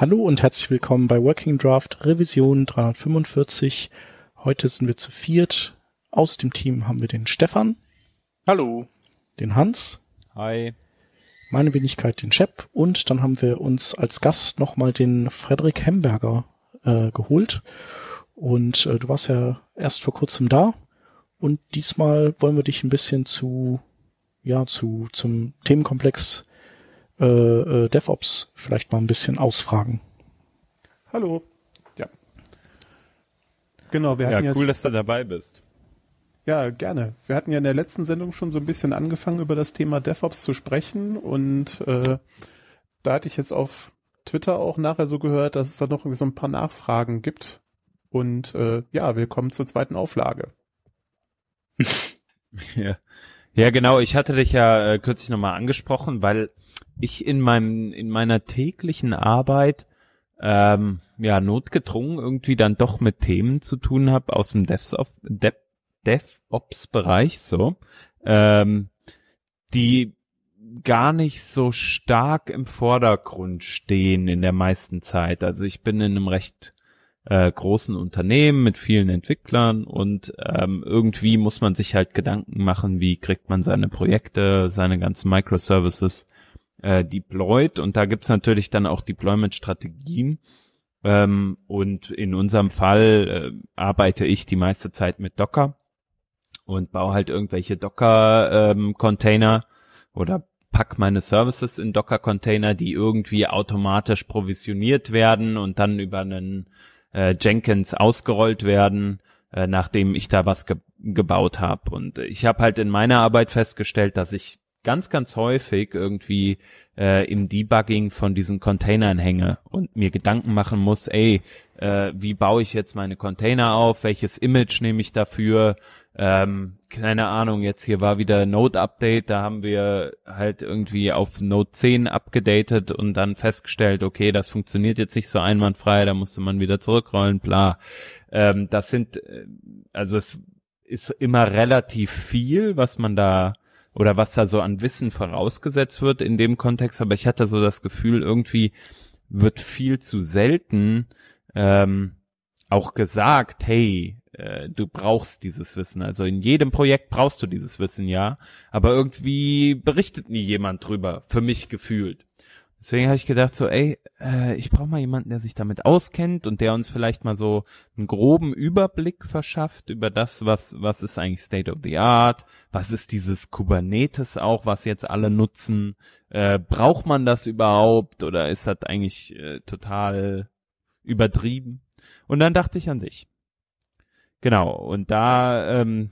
Hallo und herzlich willkommen bei Working Draft Revision 345. Heute sind wir zu viert. Aus dem Team haben wir den Stefan. Hallo. Den Hans. Hi. Meine Wenigkeit den Shep. Und dann haben wir uns als Gast nochmal den Frederik Hemberger äh, geholt. Und äh, du warst ja erst vor kurzem da. Und diesmal wollen wir dich ein bisschen zu, ja, zu, zum Themenkomplex äh, äh, DevOps vielleicht mal ein bisschen ausfragen. Hallo. Ja. Genau, wir hatten ja, cool, jetzt, dass du dabei bist. Ja, gerne. Wir hatten ja in der letzten Sendung schon so ein bisschen angefangen, über das Thema DevOps zu sprechen und äh, da hatte ich jetzt auf Twitter auch nachher so gehört, dass es da noch irgendwie so ein paar Nachfragen gibt. Und äh, ja, willkommen zur zweiten Auflage. ja. ja, genau. Ich hatte dich ja äh, kürzlich nochmal angesprochen, weil ich in meinem in meiner täglichen Arbeit ähm, ja notgedrungen irgendwie dann doch mit Themen zu tun habe aus dem DevOps Dev, DevOps Bereich so ähm, die gar nicht so stark im Vordergrund stehen in der meisten Zeit. Also ich bin in einem recht äh, großen Unternehmen mit vielen Entwicklern und ähm, irgendwie muss man sich halt Gedanken machen, wie kriegt man seine Projekte, seine ganzen Microservices äh, deployed und da gibt's natürlich dann auch Deployment-Strategien. Ähm, und in unserem Fall äh, arbeite ich die meiste Zeit mit Docker und baue halt irgendwelche Docker-Container ähm, oder pack meine Services in Docker-Container, die irgendwie automatisch provisioniert werden und dann über einen äh, Jenkins ausgerollt werden, äh, nachdem ich da was ge gebaut habe. Und ich habe halt in meiner Arbeit festgestellt, dass ich ganz, ganz häufig irgendwie äh, im Debugging von diesen Containern hänge und mir Gedanken machen muss, ey, äh, wie baue ich jetzt meine Container auf, welches Image nehme ich dafür, ähm, keine Ahnung, jetzt hier war wieder Node-Update, da haben wir halt irgendwie auf Node 10 abgedatet und dann festgestellt, okay, das funktioniert jetzt nicht so einwandfrei, da musste man wieder zurückrollen, bla. Ähm, das sind, äh, also es ist immer relativ viel, was man da oder was da so an Wissen vorausgesetzt wird in dem Kontext, aber ich hatte so das Gefühl, irgendwie wird viel zu selten ähm, auch gesagt, hey, äh, du brauchst dieses Wissen. Also in jedem Projekt brauchst du dieses Wissen, ja. Aber irgendwie berichtet nie jemand drüber, für mich gefühlt. Deswegen habe ich gedacht so, ey, äh, ich brauche mal jemanden, der sich damit auskennt und der uns vielleicht mal so einen groben Überblick verschafft über das, was was ist eigentlich State of the Art, was ist dieses Kubernetes auch, was jetzt alle nutzen, äh, braucht man das überhaupt oder ist das eigentlich äh, total übertrieben? Und dann dachte ich an dich. Genau und da ähm,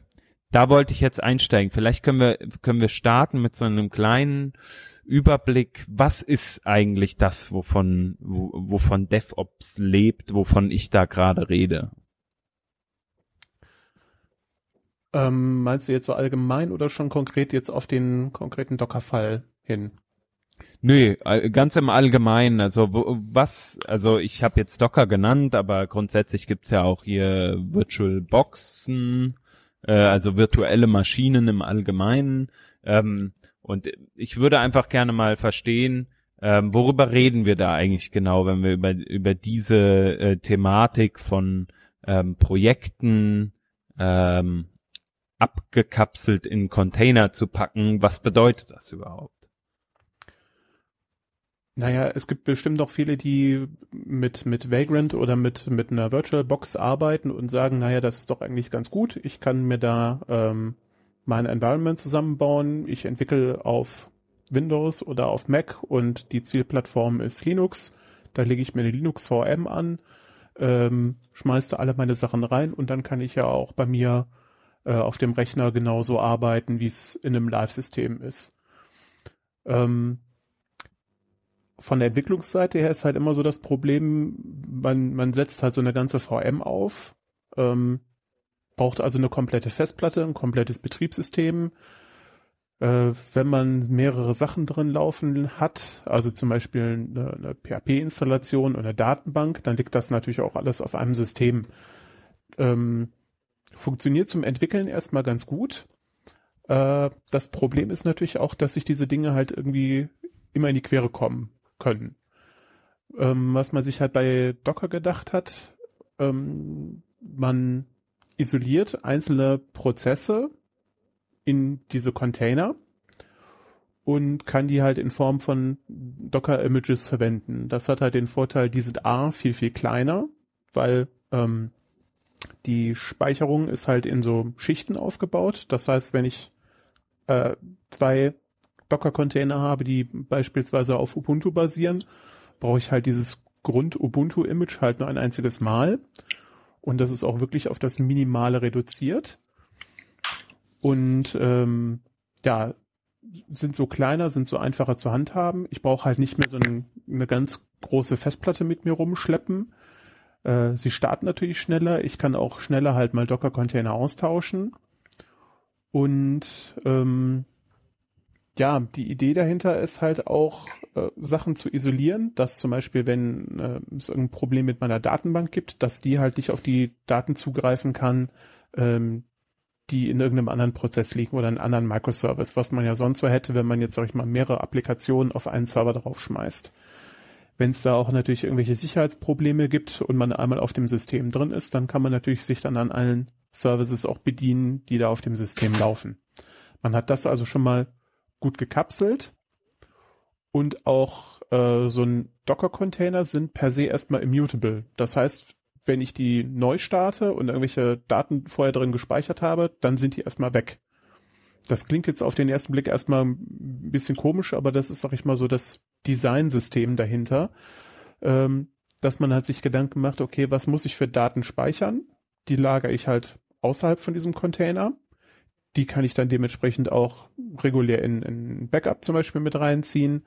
da wollte ich jetzt einsteigen. Vielleicht können wir können wir starten mit so einem kleinen Überblick, was ist eigentlich das, wovon, wovon DevOps lebt, wovon ich da gerade rede? Ähm, meinst du jetzt so allgemein oder schon konkret jetzt auf den konkreten Docker-Fall hin? Nö, ganz im Allgemeinen. Also was, also ich habe jetzt Docker genannt, aber grundsätzlich gibt's ja auch hier Virtual Boxen, äh, also virtuelle Maschinen im Allgemeinen. Ähm, und ich würde einfach gerne mal verstehen, ähm, worüber reden wir da eigentlich genau, wenn wir über, über diese äh, Thematik von ähm, Projekten ähm, abgekapselt in Container zu packen. Was bedeutet das überhaupt? Naja, es gibt bestimmt auch viele, die mit, mit Vagrant oder mit, mit einer VirtualBox arbeiten und sagen, naja, das ist doch eigentlich ganz gut. Ich kann mir da ähm, mein Environment zusammenbauen. Ich entwickle auf Windows oder auf Mac und die Zielplattform ist Linux. Da lege ich mir eine Linux VM an, ähm, schmeiße alle meine Sachen rein und dann kann ich ja auch bei mir äh, auf dem Rechner genauso arbeiten, wie es in einem Live-System ist. Ähm, von der Entwicklungsseite her ist halt immer so das Problem, man, man setzt halt so eine ganze VM auf. Ähm, braucht also eine komplette Festplatte, ein komplettes Betriebssystem. Äh, wenn man mehrere Sachen drin laufen hat, also zum Beispiel eine, eine PHP-Installation oder eine Datenbank, dann liegt das natürlich auch alles auf einem System. Ähm, funktioniert zum Entwickeln erstmal ganz gut. Äh, das Problem ist natürlich auch, dass sich diese Dinge halt irgendwie immer in die Quere kommen können. ähm, was man sich halt bei Docker gedacht hat, ähm, man isoliert einzelne Prozesse in diese Container und kann die halt in Form von Docker-Images verwenden. Das hat halt den Vorteil, die sind A viel, viel kleiner, weil ähm, die Speicherung ist halt in so Schichten aufgebaut. Das heißt, wenn ich äh, zwei Docker-Container habe, die beispielsweise auf Ubuntu basieren, brauche ich halt dieses Grund-Ubuntu-Image halt nur ein einziges Mal. Und das ist auch wirklich auf das Minimale reduziert. Und ähm, ja, sind so kleiner, sind so einfacher zu handhaben. Ich brauche halt nicht mehr so ein, eine ganz große Festplatte mit mir rumschleppen. Äh, sie starten natürlich schneller. Ich kann auch schneller halt mal Docker-Container austauschen. Und ähm, ja, die Idee dahinter ist halt auch, äh, Sachen zu isolieren, dass zum Beispiel, wenn äh, es irgendein Problem mit meiner Datenbank gibt, dass die halt nicht auf die Daten zugreifen kann, ähm, die in irgendeinem anderen Prozess liegen oder in einem anderen Microservice, was man ja sonst so hätte, wenn man jetzt, sag ich mal, mehrere Applikationen auf einen Server draufschmeißt. Wenn es da auch natürlich irgendwelche Sicherheitsprobleme gibt und man einmal auf dem System drin ist, dann kann man natürlich sich dann an allen Services auch bedienen, die da auf dem System laufen. Man hat das also schon mal gut gekapselt und auch äh, so ein Docker-Container sind per se erstmal immutable. Das heißt, wenn ich die neu starte und irgendwelche Daten vorher drin gespeichert habe, dann sind die erstmal weg. Das klingt jetzt auf den ersten Blick erstmal ein bisschen komisch, aber das ist, sag ich mal, so das Designsystem dahinter, ähm, dass man halt sich Gedanken macht, okay, was muss ich für Daten speichern? Die lagere ich halt außerhalb von diesem Container die kann ich dann dementsprechend auch regulär in, in Backup zum Beispiel mit reinziehen.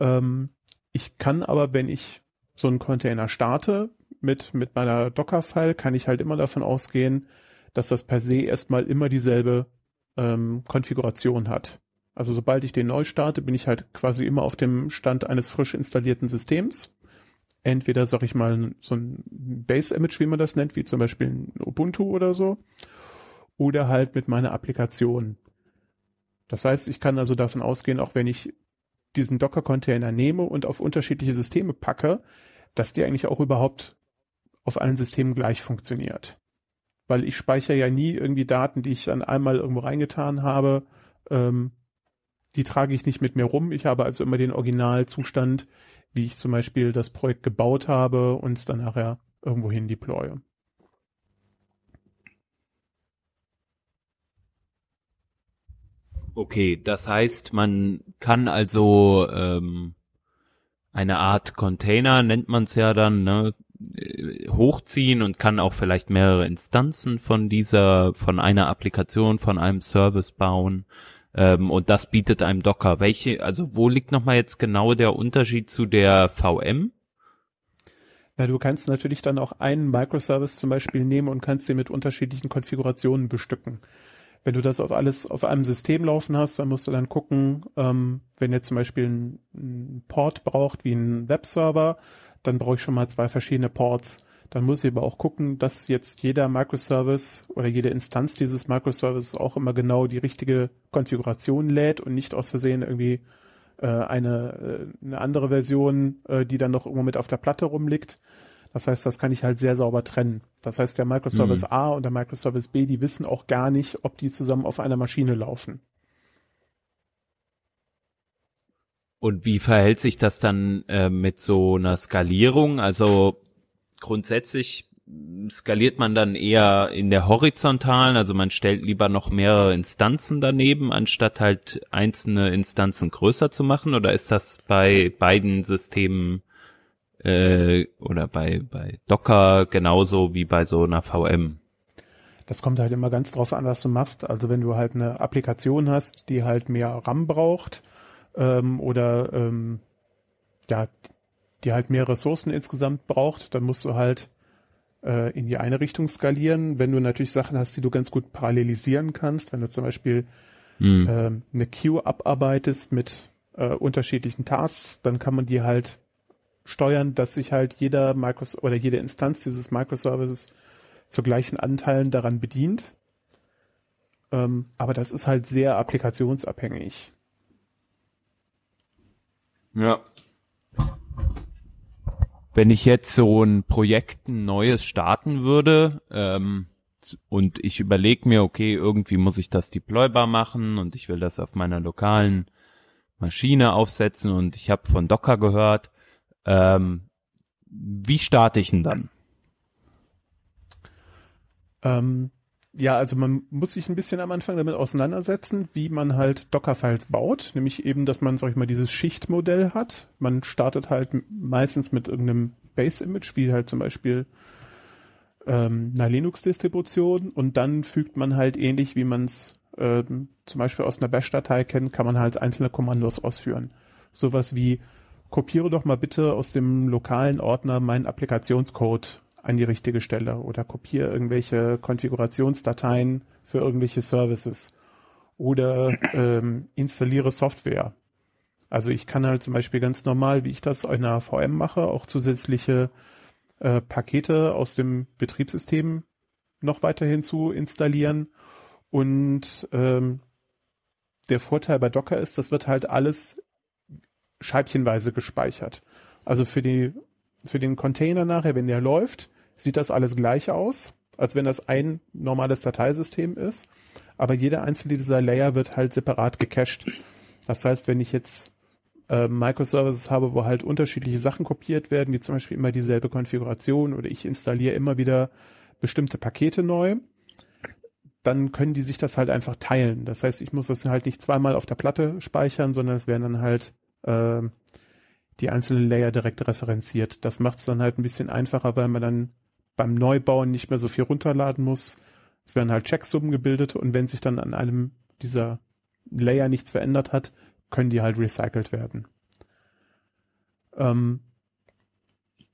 Ähm, ich kann aber, wenn ich so einen Container starte mit, mit meiner Docker-File, kann ich halt immer davon ausgehen, dass das per se erstmal immer dieselbe ähm, Konfiguration hat. Also sobald ich den neu starte, bin ich halt quasi immer auf dem Stand eines frisch installierten Systems. Entweder, sag ich mal, so ein Base-Image, wie man das nennt, wie zum Beispiel ein Ubuntu oder so oder halt mit meiner Applikation. Das heißt, ich kann also davon ausgehen, auch wenn ich diesen Docker-Container nehme und auf unterschiedliche Systeme packe, dass der eigentlich auch überhaupt auf allen Systemen gleich funktioniert. Weil ich speichere ja nie irgendwie Daten, die ich dann einmal irgendwo reingetan habe, ähm, die trage ich nicht mit mir rum. Ich habe also immer den Originalzustand, wie ich zum Beispiel das Projekt gebaut habe und es dann nachher irgendwo hin deploye. Okay, das heißt, man kann also ähm, eine Art Container, nennt man es ja dann, ne, äh, hochziehen und kann auch vielleicht mehrere Instanzen von dieser, von einer Applikation, von einem Service bauen. Ähm, und das bietet einem Docker. Welche, also wo liegt nochmal jetzt genau der Unterschied zu der VM? Na, du kannst natürlich dann auch einen Microservice zum Beispiel nehmen und kannst den mit unterschiedlichen Konfigurationen bestücken. Wenn du das auf alles auf einem System laufen hast, dann musst du dann gucken, ähm, wenn ihr zum Beispiel einen Port braucht, wie ein Webserver, dann brauche ich schon mal zwei verschiedene Ports. Dann muss ich aber auch gucken, dass jetzt jeder Microservice oder jede Instanz dieses Microservices auch immer genau die richtige Konfiguration lädt und nicht aus Versehen irgendwie äh, eine, äh, eine andere Version, äh, die dann noch irgendwo mit auf der Platte rumliegt. Das heißt, das kann ich halt sehr sauber trennen. Das heißt, der Microservice mhm. A und der Microservice B, die wissen auch gar nicht, ob die zusammen auf einer Maschine laufen. Und wie verhält sich das dann äh, mit so einer Skalierung? Also grundsätzlich skaliert man dann eher in der horizontalen, also man stellt lieber noch mehrere Instanzen daneben, anstatt halt einzelne Instanzen größer zu machen? Oder ist das bei beiden Systemen äh, oder bei, bei Docker genauso wie bei so einer VM. Das kommt halt immer ganz drauf an, was du machst. Also wenn du halt eine Applikation hast, die halt mehr RAM braucht ähm, oder ähm, ja, die halt mehr Ressourcen insgesamt braucht, dann musst du halt äh, in die eine Richtung skalieren. Wenn du natürlich Sachen hast, die du ganz gut parallelisieren kannst, wenn du zum Beispiel mhm. ähm, eine Queue abarbeitest mit äh, unterschiedlichen Tasks, dann kann man die halt steuern, dass sich halt jeder Microsoft oder jede Instanz dieses Microservices zu gleichen Anteilen daran bedient. Ähm, aber das ist halt sehr applikationsabhängig. Ja. wenn ich jetzt so ein Projekt ein neues starten würde ähm, und ich überlege mir, okay, irgendwie muss ich das deploybar machen und ich will das auf meiner lokalen Maschine aufsetzen und ich habe von Docker gehört, ähm, wie starte ich denn dann? Ähm, ja, also man muss sich ein bisschen am Anfang damit auseinandersetzen, wie man halt Docker-Files baut, nämlich eben, dass man, sag ich mal, dieses Schichtmodell hat. Man startet halt meistens mit irgendeinem Base-Image, wie halt zum Beispiel ähm, einer Linux-Distribution und dann fügt man halt ähnlich, wie man es ähm, zum Beispiel aus einer Bash-Datei kennt, kann man halt einzelne Kommandos ausführen. Sowas wie kopiere doch mal bitte aus dem lokalen Ordner meinen Applikationscode an die richtige Stelle oder kopiere irgendwelche Konfigurationsdateien für irgendwelche Services oder ähm, installiere Software. Also ich kann halt zum Beispiel ganz normal, wie ich das in einer VM mache, auch zusätzliche äh, Pakete aus dem Betriebssystem noch weiterhin zu installieren. Und ähm, der Vorteil bei Docker ist, das wird halt alles scheibchenweise gespeichert. Also für die für den Container nachher, wenn der läuft, sieht das alles gleich aus, als wenn das ein normales Dateisystem ist. Aber jeder einzelne dieser Layer wird halt separat gecached. Das heißt, wenn ich jetzt äh, Microservices habe, wo halt unterschiedliche Sachen kopiert werden, wie zum Beispiel immer dieselbe Konfiguration oder ich installiere immer wieder bestimmte Pakete neu, dann können die sich das halt einfach teilen. Das heißt, ich muss das halt nicht zweimal auf der Platte speichern, sondern es werden dann halt äh, die einzelnen Layer direkt referenziert. Das macht es dann halt ein bisschen einfacher, weil man dann beim Neubauen nicht mehr so viel runterladen muss. Es werden halt Checksummen gebildet und wenn sich dann an einem dieser Layer nichts verändert hat, können die halt recycelt werden. Ähm,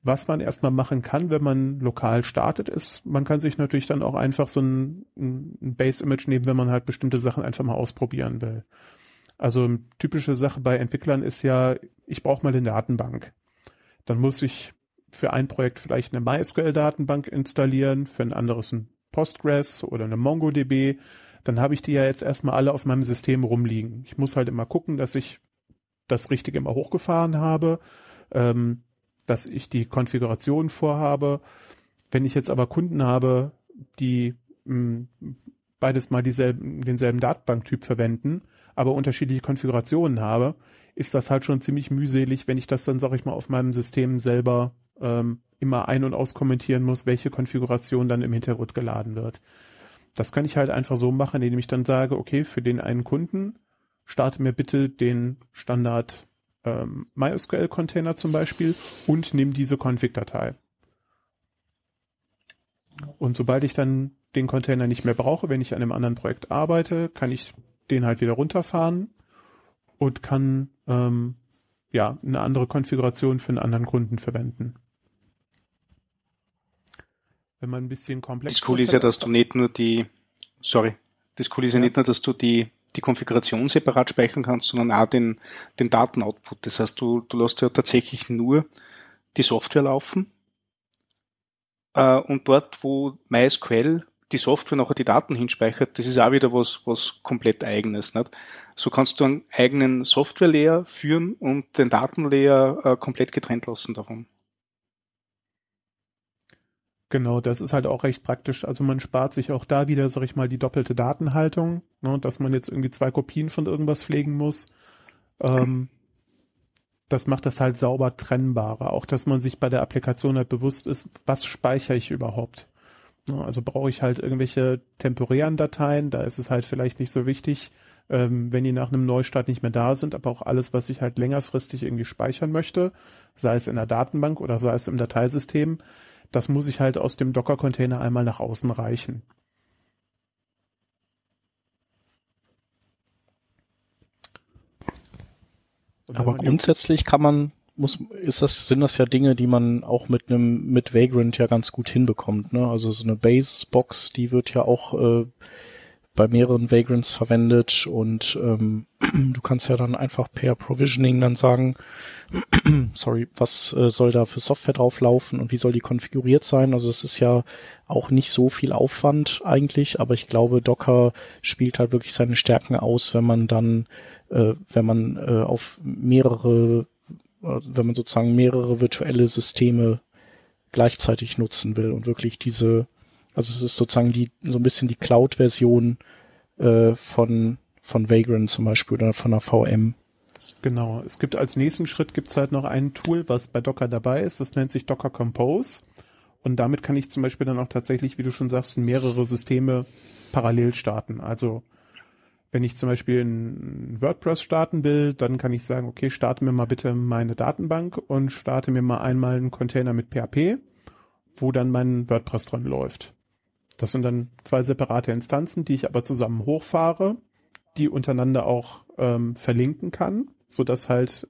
was man erstmal machen kann, wenn man lokal startet, ist, man kann sich natürlich dann auch einfach so ein, ein Base-Image nehmen, wenn man halt bestimmte Sachen einfach mal ausprobieren will. Also typische Sache bei Entwicklern ist ja, ich brauche mal eine Datenbank. Dann muss ich für ein Projekt vielleicht eine MySQL-Datenbank installieren, für ein anderes ein Postgres oder eine MongoDB. Dann habe ich die ja jetzt erstmal alle auf meinem System rumliegen. Ich muss halt immer gucken, dass ich das Richtige immer hochgefahren habe, ähm, dass ich die Konfiguration vorhabe. Wenn ich jetzt aber Kunden habe, die mh, hm, beides mal dieselben, denselben Datenbanktyp verwenden, aber unterschiedliche Konfigurationen habe, ist das halt schon ziemlich mühselig, wenn ich das dann, sag ich mal, auf meinem System selber ähm, immer ein- und auskommentieren muss, welche Konfiguration dann im Hintergrund geladen wird. Das kann ich halt einfach so machen, indem ich dann sage, okay, für den einen Kunden starte mir bitte den Standard ähm, MySQL-Container zum Beispiel und nimm diese Config-Datei. Und sobald ich dann den Container nicht mehr brauche, wenn ich an einem anderen Projekt arbeite, kann ich den halt wieder runterfahren und kann ähm, ja eine andere Konfiguration für einen anderen Kunden verwenden wenn man ein bisschen komplex. Das Coole ist ja, dass du nicht nur die, sorry, das Coole ist ja, ja nicht nur, dass du die, die Konfiguration separat speichern kannst, sondern auch den, den Datenoutput. Das heißt, du, du lässt ja tatsächlich nur die Software laufen. Äh, und dort, wo MySQL die Software nachher die Daten hinspeichert, das ist auch wieder was, was komplett eigenes. Nicht? So kannst du einen eigenen Software-Layer führen und den Datenlayer äh, komplett getrennt lassen davon. Genau, das ist halt auch recht praktisch. Also man spart sich auch da wieder, sag ich mal, die doppelte Datenhaltung, ne, dass man jetzt irgendwie zwei Kopien von irgendwas pflegen muss. Ähm, das macht das halt sauber trennbarer. Auch, dass man sich bei der Applikation halt bewusst ist, was speichere ich überhaupt. Ne, also brauche ich halt irgendwelche temporären Dateien, da ist es halt vielleicht nicht so wichtig, ähm, wenn die nach einem Neustart nicht mehr da sind, aber auch alles, was ich halt längerfristig irgendwie speichern möchte, sei es in der Datenbank oder sei es im Dateisystem, das muss ich halt aus dem Docker-Container einmal nach außen reichen. Aber grundsätzlich kann man, muss, ist das, sind das ja Dinge, die man auch mit einem, mit Vagrant ja ganz gut hinbekommt, ne? Also so eine Base-Box, die wird ja auch äh, bei mehreren Vagrants verwendet und ähm, du kannst ja dann einfach per Provisioning dann sagen, sorry, was äh, soll da für Software drauflaufen und wie soll die konfiguriert sein? Also es ist ja auch nicht so viel Aufwand eigentlich, aber ich glaube, Docker spielt halt wirklich seine Stärken aus, wenn man dann, äh, wenn man äh, auf mehrere wenn man sozusagen mehrere virtuelle Systeme gleichzeitig nutzen will und wirklich diese, also es ist sozusagen die so ein bisschen die Cloud-Version äh, von von Vagrant zum Beispiel oder von einer VM. Genau. Es gibt als nächsten Schritt gibt's halt noch ein Tool, was bei Docker dabei ist. Das nennt sich Docker Compose. Und damit kann ich zum Beispiel dann auch tatsächlich, wie du schon sagst, mehrere Systeme parallel starten. Also wenn ich zum Beispiel ein WordPress starten will, dann kann ich sagen, okay, starte mir mal bitte meine Datenbank und starte mir mal einmal einen Container mit PHP, wo dann mein WordPress dran läuft. Das sind dann zwei separate Instanzen, die ich aber zusammen hochfahre, die untereinander auch ähm, verlinken kann, so dass halt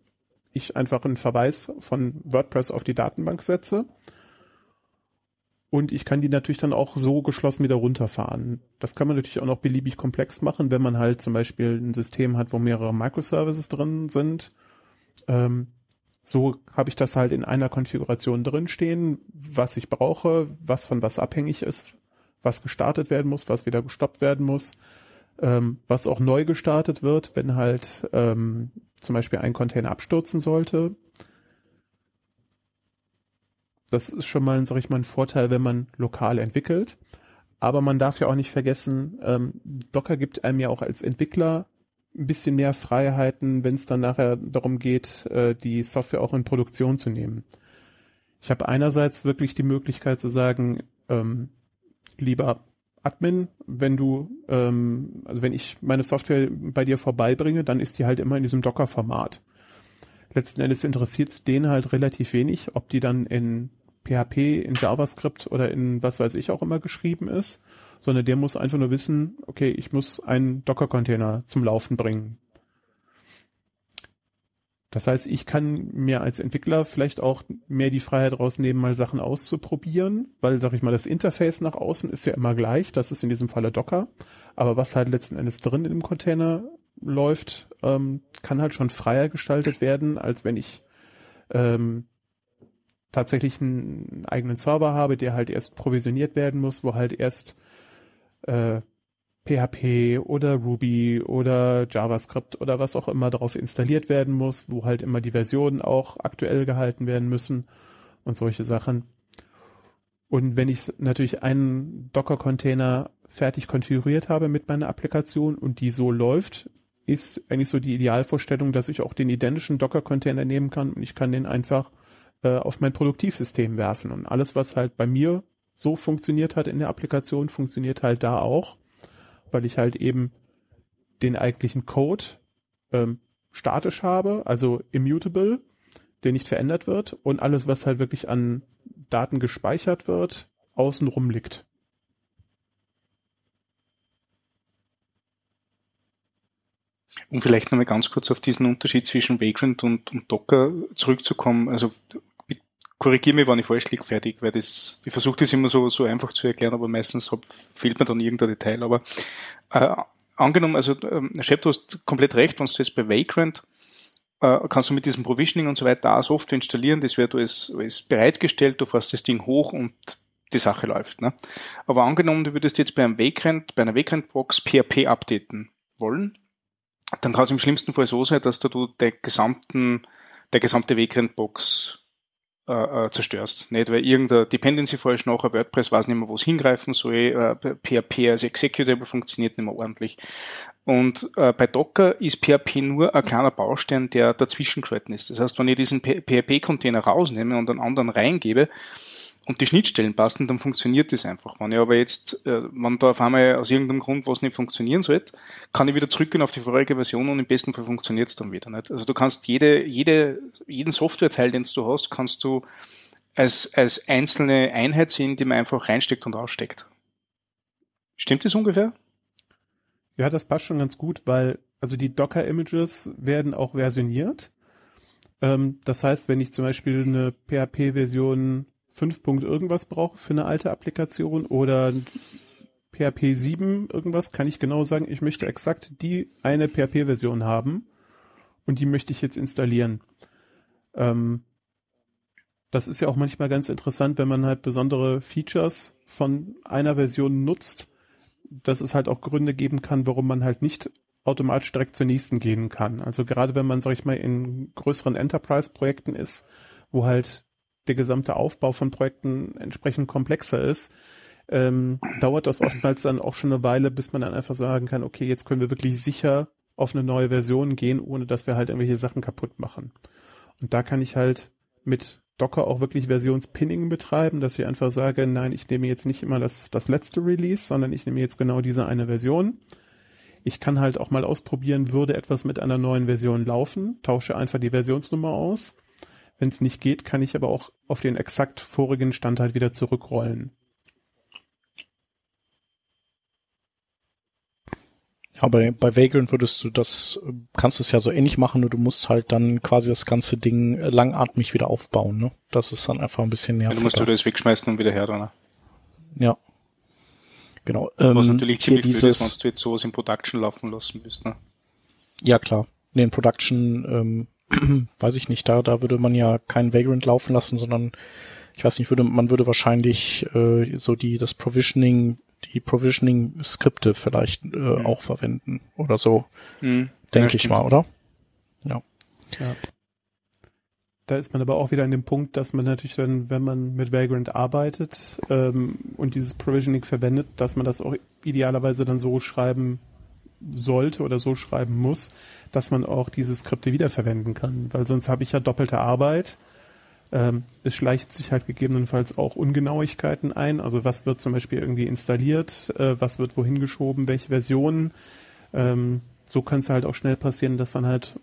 ich einfach einen Verweis von WordPress auf die Datenbank setze und ich kann die natürlich dann auch so geschlossen wieder runterfahren. Das kann man natürlich auch noch beliebig komplex machen, wenn man halt zum Beispiel ein System hat, wo mehrere Microservices drin sind. Ähm, so habe ich das halt in einer Konfiguration drin stehen, was ich brauche, was von was abhängig ist, was gestartet werden muss, was wieder gestoppt werden muss, ähm, was auch neu gestartet wird, wenn halt ähm, zum Beispiel ein Container abstürzen sollte. Das ist schon mal, sag ich mal, ein Vorteil, wenn man lokal entwickelt. Aber man darf ja auch nicht vergessen, ähm, Docker gibt einem ja auch als Entwickler ein bisschen mehr Freiheiten, wenn es dann nachher darum geht, äh, die Software auch in Produktion zu nehmen. Ich habe einerseits wirklich die Möglichkeit zu sagen, ähm, lieber Admin, wenn du, ähm, also wenn ich meine Software bei dir vorbeibringe, dann ist die halt immer in diesem Docker-Format. Letzten Endes interessiert es den halt relativ wenig, ob die dann in PHP, in JavaScript oder in was weiß ich auch immer geschrieben ist, sondern der muss einfach nur wissen, okay, ich muss einen Docker-Container zum Laufen bringen. Das heißt, ich kann mir als Entwickler vielleicht auch mehr die Freiheit rausnehmen, mal Sachen auszuprobieren, weil, sag ich mal, das Interface nach außen ist ja immer gleich, das ist in diesem Falle Docker, aber was halt letzten Endes drin in dem Container läuft, ähm, kann halt schon freier gestaltet werden, als wenn ich ähm, tatsächlich einen eigenen Server habe, der halt erst provisioniert werden muss, wo halt erst äh, PHP oder Ruby oder JavaScript oder was auch immer darauf installiert werden muss, wo halt immer die Versionen auch aktuell gehalten werden müssen und solche Sachen. Und wenn ich natürlich einen Docker-Container fertig konfiguriert habe mit meiner Applikation und die so läuft, ist eigentlich so die Idealvorstellung, dass ich auch den identischen Docker-Container nehmen kann und ich kann den einfach äh, auf mein Produktivsystem werfen. Und alles, was halt bei mir so funktioniert hat in der Applikation, funktioniert halt da auch, weil ich halt eben den eigentlichen Code ähm, statisch habe, also immutable, der nicht verändert wird und alles, was halt wirklich an Daten gespeichert wird, außenrum liegt. Um vielleicht nochmal ganz kurz auf diesen Unterschied zwischen Vagrant und, und Docker zurückzukommen. Also korrigiere mich, wenn ich falsch liege, fertig, weil das, ich versuche das immer so, so einfach zu erklären, aber meistens hab, fehlt mir dann irgendein Detail. Aber äh, angenommen, also ähm, Shep, du hast komplett recht, wenn du jetzt bei Vagrant äh, kannst du mit diesem Provisioning und so weiter auch Software installieren, das wird alles, alles bereitgestellt, du fährst das Ding hoch und die Sache läuft. Ne? Aber angenommen, du würdest jetzt bei einem Vagrant, bei einer Vagrant-Box PHP updaten wollen, dann kann es im schlimmsten Fall so sein, dass du der gesamten, der gesamte Vagrant-Box äh, äh, zerstörst. Nicht, weil irgendein Dependency falsch nachher WordPress weiß nicht mehr, wo es hingreifen soll, äh, PHP als Executable funktioniert nicht mehr ordentlich. Und äh, bei Docker ist PHP nur ein kleiner Baustein, der dazwischen geschalten ist. Das heißt, wenn ich diesen PHP-Container rausnehme und einen anderen reingebe, und die Schnittstellen passen, dann funktioniert das einfach. Wenn ich aber jetzt, äh, wenn da auf einmal aus irgendeinem Grund was nicht funktionieren sollte, kann ich wieder zurückgehen auf die vorherige Version und im besten Fall funktioniert es dann wieder nicht. Also du kannst jede, jede, jeden Softwareteil, den du hast, kannst du als, als einzelne Einheit sehen, die man einfach reinsteckt und raussteckt. Stimmt das ungefähr? Ja, das passt schon ganz gut, weil also die Docker-Images werden auch versioniert. Ähm, das heißt, wenn ich zum Beispiel eine PHP-Version 5. irgendwas brauche für eine alte Applikation oder PHP 7 irgendwas, kann ich genau sagen, ich möchte exakt die eine PHP-Version haben und die möchte ich jetzt installieren. Ähm, das ist ja auch manchmal ganz interessant, wenn man halt besondere Features von einer Version nutzt, dass es halt auch Gründe geben kann, warum man halt nicht automatisch direkt zur nächsten gehen kann. Also gerade wenn man, sag ich mal, in größeren Enterprise-Projekten ist, wo halt der gesamte Aufbau von Projekten entsprechend komplexer ist, ähm, dauert das oftmals dann auch schon eine Weile, bis man dann einfach sagen kann, okay, jetzt können wir wirklich sicher auf eine neue Version gehen, ohne dass wir halt irgendwelche Sachen kaputt machen. Und da kann ich halt mit Docker auch wirklich Versionspinning betreiben, dass ich einfach sage, nein, ich nehme jetzt nicht immer das, das letzte Release, sondern ich nehme jetzt genau diese eine Version. Ich kann halt auch mal ausprobieren, würde etwas mit einer neuen Version laufen, tausche einfach die Versionsnummer aus. Wenn es nicht geht, kann ich aber auch auf den exakt vorigen Stand halt wieder zurückrollen. Aber bei Vagrant würdest du das, kannst du es ja so ähnlich machen, nur du musst halt dann quasi das ganze Ding langatmig wieder aufbauen, ne? Das ist dann einfach ein bisschen nerviger. Dann musst du das wegschmeißen und wieder her, oder? Ja. Genau. Was ähm, natürlich ziemlich dieses, blöd ist, wenn du jetzt sowas in Production laufen lassen müsst, ne? Ja, klar. Nee, in Production, ähm, weiß ich nicht, da, da würde man ja kein Vagrant laufen lassen, sondern ich weiß nicht, würde, man würde wahrscheinlich äh, so die, das Provisioning die Provisioning-Skripte vielleicht äh, mhm. auch verwenden oder so. Mhm. Denke ja, ich mal, oder? Ja. ja. Da ist man aber auch wieder an dem Punkt, dass man natürlich dann, wenn man mit Vagrant arbeitet ähm, und dieses Provisioning verwendet, dass man das auch idealerweise dann so schreiben sollte oder so schreiben muss, dass man auch diese Skripte wiederverwenden kann. Weil sonst habe ich ja doppelte Arbeit ähm, es schleicht sich halt gegebenenfalls auch Ungenauigkeiten ein. Also was wird zum Beispiel irgendwie installiert, äh, was wird wohin geschoben, welche Versionen. Ähm, so kann es halt auch schnell passieren, dass dann halt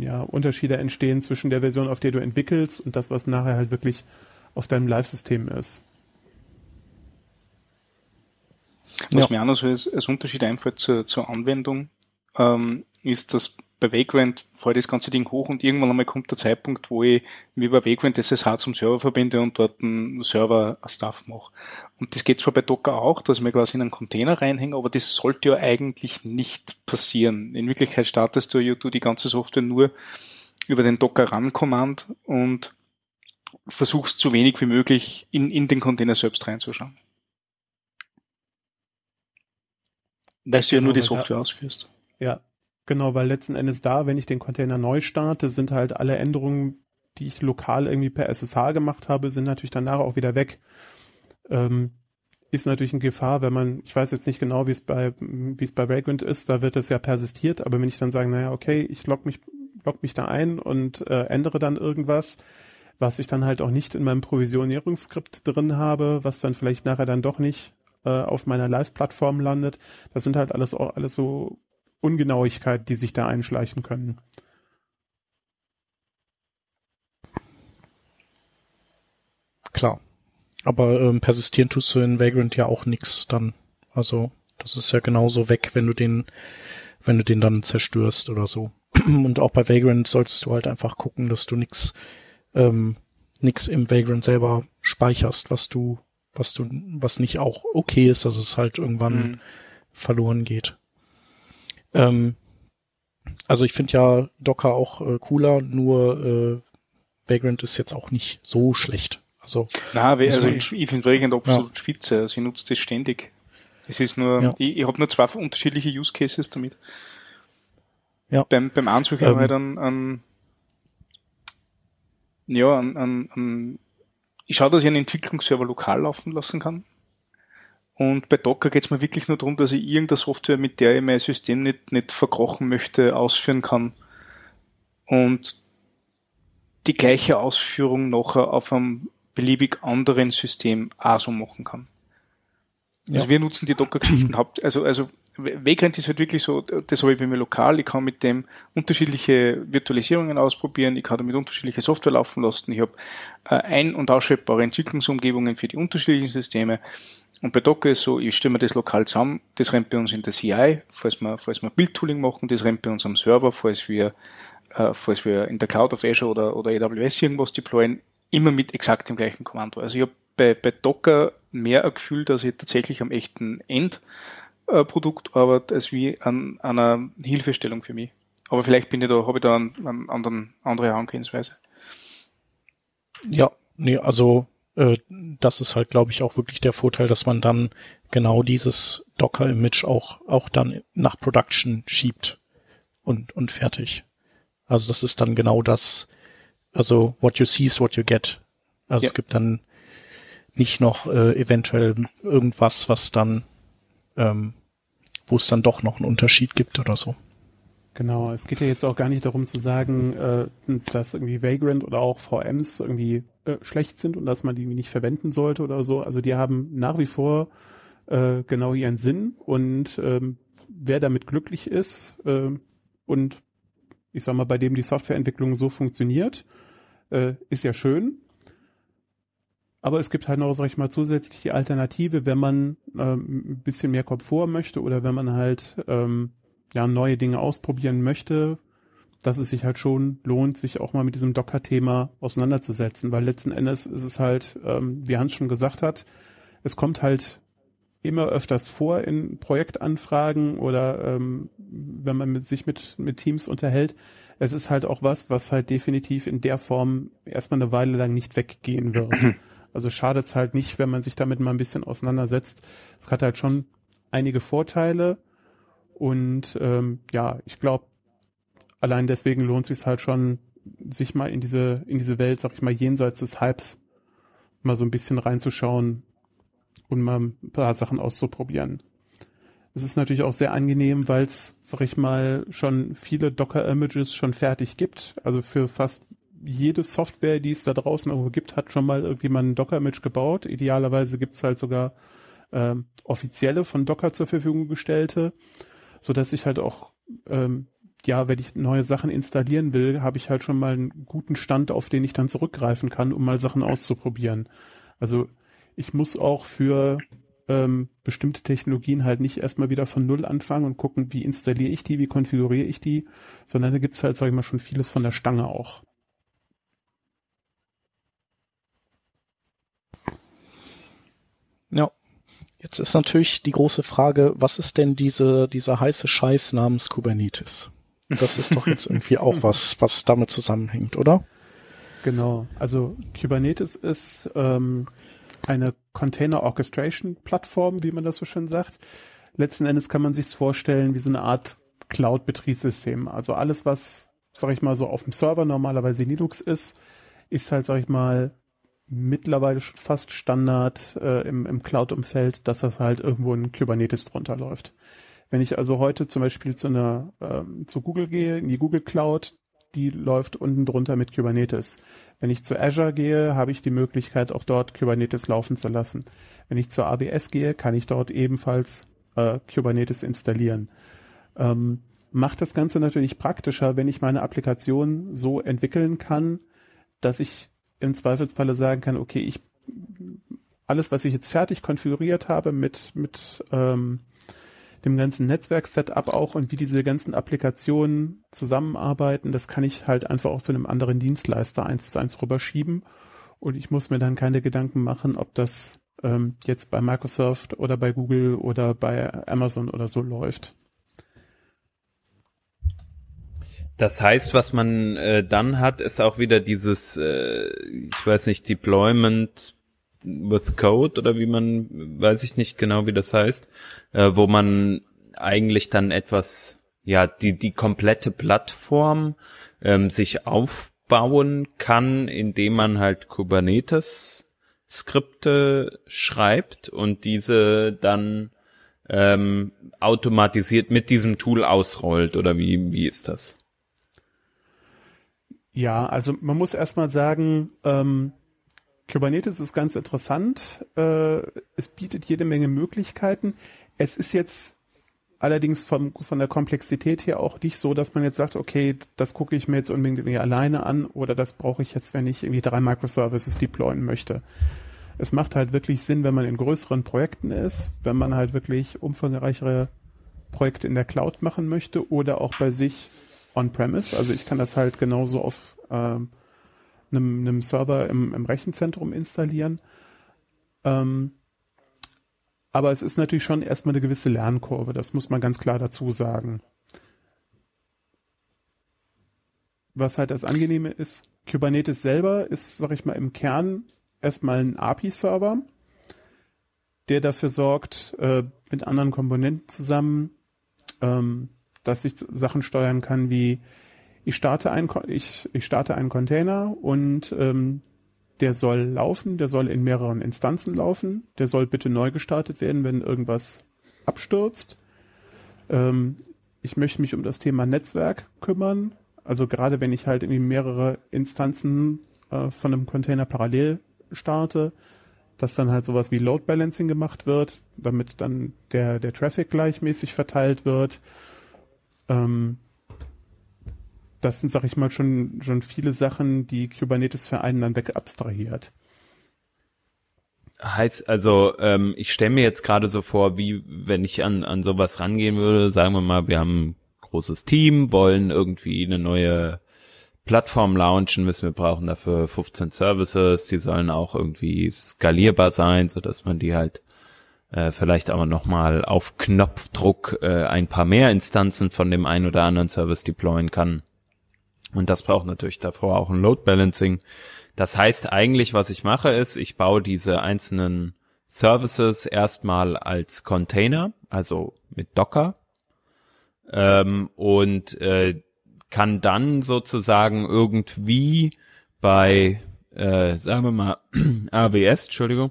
ja, Unterschiede entstehen zwischen der Version, auf der du entwickelst und das, was nachher halt wirklich auf deinem Live-System ist. Was ja. mir auch noch so als, als Unterschied einfällt zur, zur Anwendung, ähm, ist, dass bei Vagrant fällt das ganze Ding hoch und irgendwann einmal kommt der Zeitpunkt, wo ich wie bei Vagrant SSH zum Server verbinde und dort einen Server-Stuff mache. Und das geht zwar bei Docker auch, dass ich mir quasi in einen Container reinhänge, aber das sollte ja eigentlich nicht passieren. In Wirklichkeit startest du ja du die ganze Software nur über den Docker Run Command und versuchst so wenig wie möglich in, in den Container selbst reinzuschauen. Weil du ja nur die Software ausführst. Ja, Genau, weil letzten Endes da, wenn ich den Container neu starte, sind halt alle Änderungen, die ich lokal irgendwie per SSH gemacht habe, sind natürlich danach auch wieder weg. Ähm, ist natürlich eine Gefahr, wenn man, ich weiß jetzt nicht genau, wie es bei, wie es bei Vagrant ist, da wird es ja persistiert, aber wenn ich dann sage, naja, okay, ich log mich, log mich da ein und äh, ändere dann irgendwas, was ich dann halt auch nicht in meinem Provisionierungsskript drin habe, was dann vielleicht nachher dann doch nicht äh, auf meiner Live-Plattform landet. Das sind halt alles auch alles so Ungenauigkeit, die sich da einschleichen können. Klar. Aber ähm, persistieren tust du in Vagrant ja auch nix dann. Also, das ist ja genauso weg, wenn du den, wenn du den dann zerstörst oder so. Und auch bei Vagrant solltest du halt einfach gucken, dass du nix, ähm, nix im Vagrant selber speicherst, was du, was du, was nicht auch okay ist, dass es halt irgendwann mhm. verloren geht. Ähm, also ich finde ja Docker auch äh, cooler, nur äh, Vagrant ist jetzt auch nicht so schlecht. Also, Na, also ich, ich finde Vagrant absolut ja. spitze. Also ich nutze das ständig. Es ist nur, ja. ich, ich habe nur zwei unterschiedliche Use Cases damit. Ja. Beim, beim Anzug ähm, halt an, an ja, an, an, an ich schaue, dass ich einen Entwicklungsserver lokal laufen lassen kann. Und bei Docker geht es mir wirklich nur darum, dass ich irgendeine Software, mit der ich mein System nicht, nicht verkrochen möchte, ausführen kann. Und die gleiche Ausführung nachher auf einem beliebig anderen System auch so machen kann. Also ja. wir nutzen die Docker-Geschichten haupt, also, also Vagrant ist halt wirklich so, das habe ich bei mir lokal, ich kann mit dem unterschiedliche Virtualisierungen ausprobieren, ich kann damit unterschiedliche Software laufen lassen, ich habe äh, ein- und ausschreibare Entwicklungsumgebungen für die unterschiedlichen Systeme. Und bei Docker ist so, ich stelle mir das lokal zusammen, das rennt bei uns in der CI, falls wir, falls wir Bildtooling machen, das rennt bei uns am Server, falls wir, äh, falls wir in der Cloud of Azure oder, oder AWS irgendwas deployen, immer mit exakt dem gleichen Kommando. Also ich habe bei, bei Docker mehr ein Gefühl, dass ich tatsächlich am echten Endprodukt äh, arbeite, als wie an, an einer Hilfestellung für mich. Aber vielleicht bin ich da, habe ich da einen, einen anderen, andere Herangehensweise. Ja, nee, also äh, das ist halt, glaube ich, auch wirklich der Vorteil, dass man dann genau dieses Docker-Image auch, auch dann nach Production schiebt und, und fertig. Also das ist dann genau das, also what you see is what you get. Also ja. es gibt dann nicht noch äh, eventuell irgendwas, was dann, ähm, wo es dann doch noch einen Unterschied gibt oder so. Genau, es geht ja jetzt auch gar nicht darum zu sagen, äh, dass irgendwie Vagrant oder auch VMs irgendwie äh, schlecht sind und dass man die nicht verwenden sollte oder so. Also die haben nach wie vor äh, genau ihren Sinn und ähm, wer damit glücklich ist äh, und ich sag mal, bei dem die Softwareentwicklung so funktioniert, äh, ist ja schön. Aber es gibt halt noch, sag ich mal, zusätzlich die Alternative, wenn man ähm, ein bisschen mehr Komfort möchte oder wenn man halt ähm, ja, neue Dinge ausprobieren möchte, dass es sich halt schon lohnt, sich auch mal mit diesem Docker-Thema auseinanderzusetzen, weil letzten Endes ist es halt, ähm, wie Hans schon gesagt hat, es kommt halt immer öfters vor in Projektanfragen oder ähm, wenn man mit sich mit, mit Teams unterhält. Es ist halt auch was, was halt definitiv in der Form erstmal eine Weile lang nicht weggehen wird. Also schadet es halt nicht, wenn man sich damit mal ein bisschen auseinandersetzt. Es hat halt schon einige Vorteile und ähm, ja, ich glaube, allein deswegen lohnt sich halt schon, sich mal in diese, in diese Welt, sag ich mal, jenseits des Hypes mal so ein bisschen reinzuschauen und mal ein paar Sachen auszuprobieren. Es ist natürlich auch sehr angenehm, weil es, sag ich mal, schon viele Docker-Images schon fertig gibt. Also für fast jede Software, die es da draußen irgendwo gibt, hat schon mal irgendwie mal ein Docker-Image gebaut. Idealerweise gibt es halt sogar äh, offizielle von Docker zur Verfügung gestellte so dass ich halt auch ähm, ja, wenn ich neue Sachen installieren will, habe ich halt schon mal einen guten Stand, auf den ich dann zurückgreifen kann, um mal Sachen auszuprobieren. Also ich muss auch für ähm, bestimmte Technologien halt nicht erstmal wieder von Null anfangen und gucken, wie installiere ich die, wie konfiguriere ich die, sondern da gibt's halt, sag ich mal, schon vieles von der Stange auch. Ja, Jetzt ist natürlich die große Frage, was ist denn diese, dieser heiße Scheiß namens Kubernetes? Das ist doch jetzt irgendwie auch was, was damit zusammenhängt, oder? Genau. Also Kubernetes ist ähm, eine Container Orchestration Plattform, wie man das so schön sagt. Letzten Endes kann man sich vorstellen wie so eine Art Cloud-Betriebssystem. Also alles, was, sag ich mal, so auf dem Server normalerweise Linux ist, ist halt, sag ich mal, mittlerweile schon fast Standard äh, im, im Cloud-Umfeld, dass das halt irgendwo in Kubernetes drunter läuft. Wenn ich also heute zum Beispiel zu einer ähm, zu Google gehe, in die Google Cloud, die läuft unten drunter mit Kubernetes. Wenn ich zu Azure gehe, habe ich die Möglichkeit, auch dort Kubernetes laufen zu lassen. Wenn ich zur AWS gehe, kann ich dort ebenfalls äh, Kubernetes installieren. Ähm, macht das Ganze natürlich praktischer, wenn ich meine Applikation so entwickeln kann, dass ich im Zweifelsfalle sagen kann, okay, ich alles, was ich jetzt fertig konfiguriert habe mit, mit ähm, dem ganzen Netzwerk-Setup auch und wie diese ganzen Applikationen zusammenarbeiten, das kann ich halt einfach auch zu einem anderen Dienstleister eins zu eins rüberschieben und ich muss mir dann keine Gedanken machen, ob das ähm, jetzt bei Microsoft oder bei Google oder bei Amazon oder so läuft. Das heißt, was man äh, dann hat, ist auch wieder dieses, äh, ich weiß nicht, Deployment with Code oder wie man, weiß ich nicht genau, wie das heißt, äh, wo man eigentlich dann etwas, ja, die, die komplette Plattform ähm, sich aufbauen kann, indem man halt Kubernetes Skripte schreibt und diese dann ähm, automatisiert mit diesem Tool ausrollt oder wie, wie ist das? Ja, also man muss erstmal sagen, ähm, Kubernetes ist ganz interessant. Äh, es bietet jede Menge Möglichkeiten. Es ist jetzt allerdings vom, von der Komplexität her auch nicht so, dass man jetzt sagt, okay, das gucke ich mir jetzt unbedingt irgendwie alleine an oder das brauche ich jetzt, wenn ich irgendwie drei Microservices deployen möchte. Es macht halt wirklich Sinn, wenn man in größeren Projekten ist, wenn man halt wirklich umfangreichere Projekte in der Cloud machen möchte oder auch bei sich on-premise. Also ich kann das halt genauso auf ähm, einem, einem Server im, im Rechenzentrum installieren. Ähm, aber es ist natürlich schon erstmal eine gewisse Lernkurve, das muss man ganz klar dazu sagen. Was halt das Angenehme ist, Kubernetes selber ist, sag ich mal, im Kern erstmal ein API-Server. der dafür sorgt, äh, mit anderen Komponenten zusammen, ähm, dass ich Sachen steuern kann wie ich starte ein, ich, ich starte einen Container und ähm, der soll laufen, der soll in mehreren Instanzen laufen, der soll bitte neu gestartet werden, wenn irgendwas abstürzt. Ähm, ich möchte mich um das Thema Netzwerk kümmern. Also gerade wenn ich halt irgendwie mehrere Instanzen äh, von einem Container parallel starte, dass dann halt sowas wie Load Balancing gemacht wird, damit dann der, der Traffic gleichmäßig verteilt wird. Ähm, das sind, sag ich mal, schon, schon viele Sachen, die Kubernetes für einen dann weg abstrahiert. Heißt also, ähm, ich stelle mir jetzt gerade so vor, wie wenn ich an, an sowas rangehen würde, sagen wir mal, wir haben ein großes Team, wollen irgendwie eine neue Plattform launchen, müssen wir brauchen dafür 15 Services, die sollen auch irgendwie skalierbar sein, so dass man die halt äh, vielleicht aber nochmal auf Knopfdruck äh, ein paar mehr Instanzen von dem einen oder anderen Service deployen kann. Und das braucht natürlich davor auch ein Load Balancing. Das heißt eigentlich, was ich mache, ist, ich baue diese einzelnen Services erstmal als Container, also mit Docker. Ähm, und äh, kann dann sozusagen irgendwie bei, äh, sagen wir mal, AWS, Entschuldigung,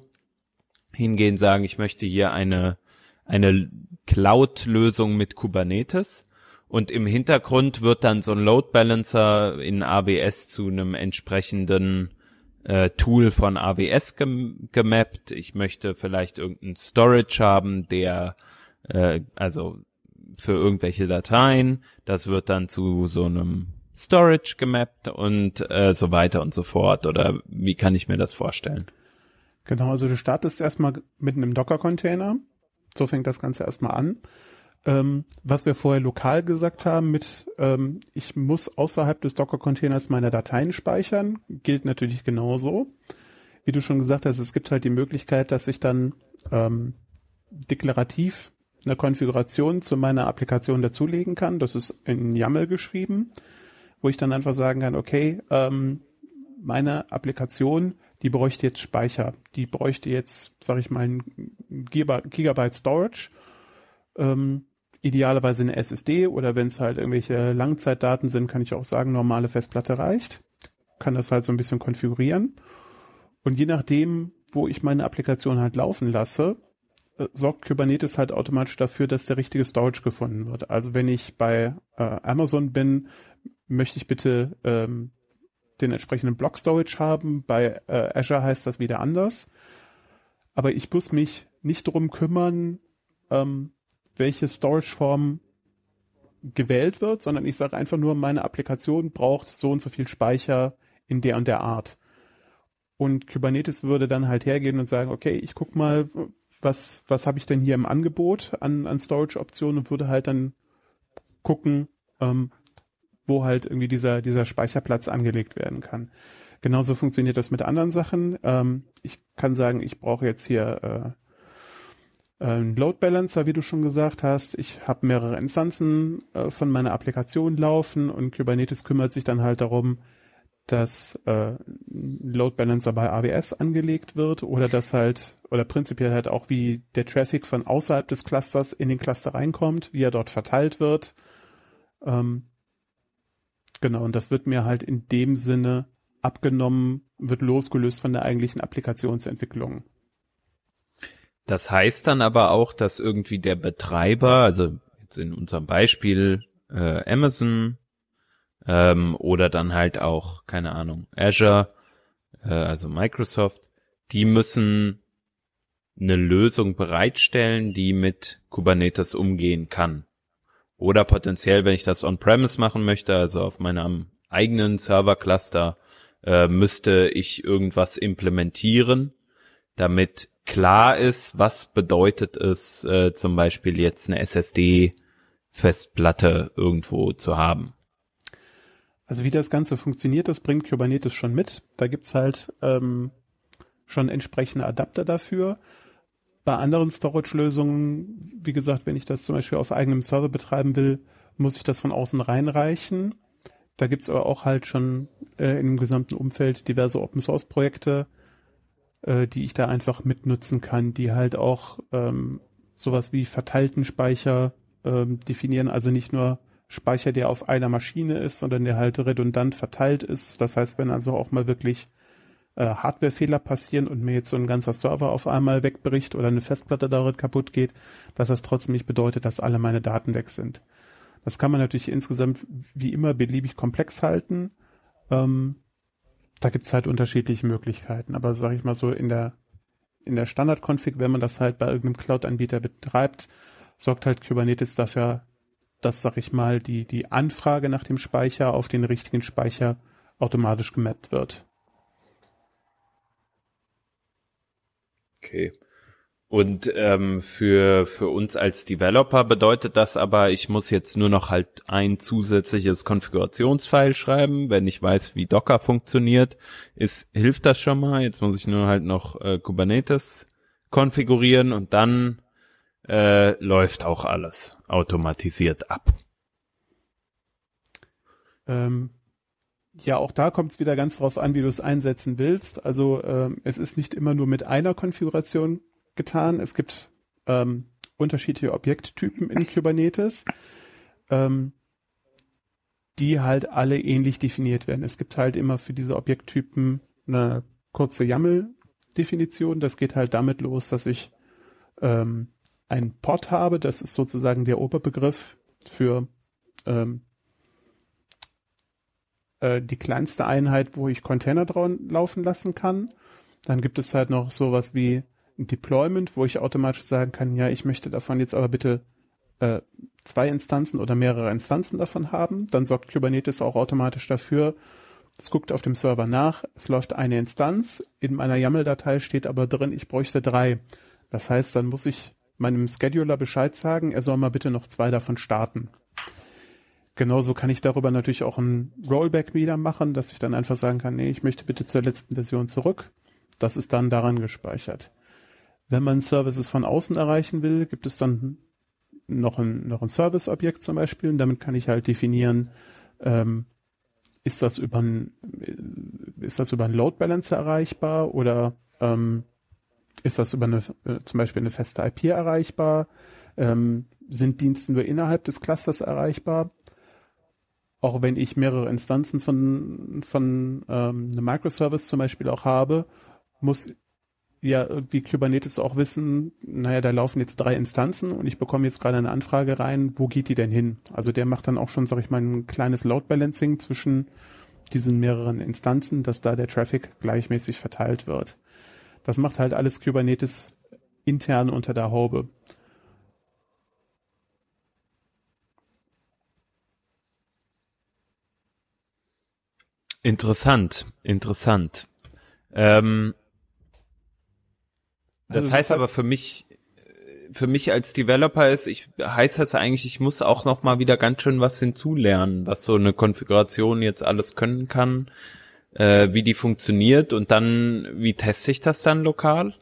hingehen, sagen, ich möchte hier eine, eine Cloud-Lösung mit Kubernetes. Und im Hintergrund wird dann so ein Load Balancer in AWS zu einem entsprechenden äh, Tool von AWS gem gemappt. Ich möchte vielleicht irgendeinen Storage haben, der äh, also für irgendwelche Dateien. Das wird dann zu so einem Storage gemappt und äh, so weiter und so fort. Oder wie kann ich mir das vorstellen? Genau, also du startest erstmal mit einem Docker-Container. So fängt das Ganze erstmal an. Ähm, was wir vorher lokal gesagt haben mit, ähm, ich muss außerhalb des Docker-Containers meine Dateien speichern, gilt natürlich genauso. Wie du schon gesagt hast, es gibt halt die Möglichkeit, dass ich dann ähm, deklarativ eine Konfiguration zu meiner Applikation dazulegen kann. Das ist in YAML geschrieben, wo ich dann einfach sagen kann, okay, ähm, meine Applikation, die bräuchte jetzt Speicher. Die bräuchte jetzt, sage ich mal, ein Gigabyte Storage. Ähm, idealerweise eine SSD oder wenn es halt irgendwelche Langzeitdaten sind, kann ich auch sagen, normale Festplatte reicht. Kann das halt so ein bisschen konfigurieren. Und je nachdem, wo ich meine Applikation halt laufen lasse, äh, sorgt Kubernetes halt automatisch dafür, dass der richtige Storage gefunden wird. Also wenn ich bei äh, Amazon bin, möchte ich bitte ähm, den entsprechenden Block Storage haben. Bei äh, Azure heißt das wieder anders. Aber ich muss mich nicht drum kümmern, ähm, welche Storage-Form gewählt wird, sondern ich sage einfach nur, meine Applikation braucht so und so viel Speicher in der und der Art. Und Kubernetes würde dann halt hergehen und sagen, okay, ich guck mal, was, was habe ich denn hier im Angebot an, an Storage-Optionen und würde halt dann gucken, ähm, wo halt irgendwie dieser, dieser Speicherplatz angelegt werden kann. Genauso funktioniert das mit anderen Sachen. Ähm, ich kann sagen, ich brauche jetzt hier äh, einen Load Balancer, wie du schon gesagt hast. Ich habe mehrere Instanzen äh, von meiner Applikation laufen und Kubernetes kümmert sich dann halt darum, dass äh, Load Balancer bei AWS angelegt wird oder dass halt oder prinzipiell halt auch wie der Traffic von außerhalb des Clusters in den Cluster reinkommt, wie er dort verteilt wird. Ähm, genau, und das wird mir halt in dem Sinne abgenommen, wird losgelöst von der eigentlichen Applikationsentwicklung. Das heißt dann aber auch, dass irgendwie der Betreiber, also jetzt in unserem Beispiel äh, Amazon ähm, oder dann halt auch, keine Ahnung, Azure, äh, also Microsoft, die müssen eine Lösung bereitstellen, die mit Kubernetes umgehen kann. Oder potenziell, wenn ich das on-premise machen möchte, also auf meinem eigenen Server-Cluster, äh, müsste ich irgendwas implementieren, damit klar ist, was bedeutet es, äh, zum Beispiel jetzt eine SSD-Festplatte irgendwo zu haben. Also wie das Ganze funktioniert, das bringt Kubernetes schon mit. Da gibt's halt ähm, schon entsprechende Adapter dafür. Bei anderen Storage-Lösungen, wie gesagt, wenn ich das zum Beispiel auf eigenem Server betreiben will, muss ich das von außen reinreichen. Da gibt's aber auch halt schon äh, in dem gesamten Umfeld diverse Open-Source-Projekte, äh, die ich da einfach mitnutzen kann, die halt auch ähm, sowas wie verteilten Speicher ähm, definieren, also nicht nur Speicher, der auf einer Maschine ist, sondern der halt redundant verteilt ist. Das heißt, wenn also auch mal wirklich äh, Hardwarefehler passieren und mir jetzt so ein ganzer Server auf einmal wegbricht oder eine Festplatte darin kaputt geht, dass das trotzdem nicht bedeutet, dass alle meine Daten weg sind. Das kann man natürlich insgesamt wie immer beliebig komplex halten. Ähm, da gibt's halt unterschiedliche Möglichkeiten. Aber sage ich mal so, in der, in der Standard-Config, wenn man das halt bei irgendeinem Cloud-Anbieter betreibt, sorgt halt Kubernetes dafür, dass, sag ich mal, die, die Anfrage nach dem Speicher auf den richtigen Speicher automatisch gemappt wird. Okay. Und ähm, für, für uns als Developer bedeutet das aber, ich muss jetzt nur noch halt ein zusätzliches Konfigurationsfile schreiben, wenn ich weiß, wie Docker funktioniert. Ist, hilft das schon mal? Jetzt muss ich nur halt noch äh, Kubernetes konfigurieren und dann äh, läuft auch alles automatisiert ab. Ähm, ja, auch da kommt es wieder ganz drauf an, wie du es einsetzen willst. Also ähm, es ist nicht immer nur mit einer Konfiguration getan. Es gibt ähm, unterschiedliche Objekttypen in Kubernetes, ähm, die halt alle ähnlich definiert werden. Es gibt halt immer für diese Objekttypen eine kurze YAML-Definition. Das geht halt damit los, dass ich ähm, einen Pod habe, das ist sozusagen der Oberbegriff für ähm, äh, die kleinste Einheit, wo ich Container drauf laufen lassen kann. Dann gibt es halt noch sowas wie ein Deployment, wo ich automatisch sagen kann, ja, ich möchte davon jetzt aber bitte äh, zwei Instanzen oder mehrere Instanzen davon haben. Dann sorgt Kubernetes auch automatisch dafür, es guckt auf dem Server nach, es läuft eine Instanz, in meiner YAML-Datei steht aber drin, ich bräuchte drei. Das heißt, dann muss ich meinem Scheduler Bescheid sagen, er soll mal bitte noch zwei davon starten. Genauso kann ich darüber natürlich auch ein Rollback wieder machen, dass ich dann einfach sagen kann, nee, ich möchte bitte zur letzten Version zurück. Das ist dann daran gespeichert. Wenn man Services von außen erreichen will, gibt es dann noch ein, noch ein Service-Objekt zum Beispiel und damit kann ich halt definieren, ähm, ist das über ein, ist das über ein Load Balancer erreichbar oder ähm, ist das über eine, äh, zum Beispiel eine feste IP erreichbar? Ähm, sind Dienste nur innerhalb des Clusters erreichbar? Auch wenn ich mehrere Instanzen von, von ähm, einem Microservice zum Beispiel auch habe, muss ja irgendwie Kubernetes auch wissen, naja, da laufen jetzt drei Instanzen und ich bekomme jetzt gerade eine Anfrage rein, wo geht die denn hin? Also der macht dann auch schon, sag ich mal, ein kleines Load Balancing zwischen diesen mehreren Instanzen, dass da der Traffic gleichmäßig verteilt wird. Das macht halt alles Kubernetes intern unter der Haube. Interessant, interessant. Ähm, das also heißt aber für mich, für mich als Developer ist, ich heißt das eigentlich, ich muss auch noch mal wieder ganz schön was hinzulernen, was so eine Konfiguration jetzt alles können kann äh, wie die funktioniert und dann, wie teste ich das dann lokal?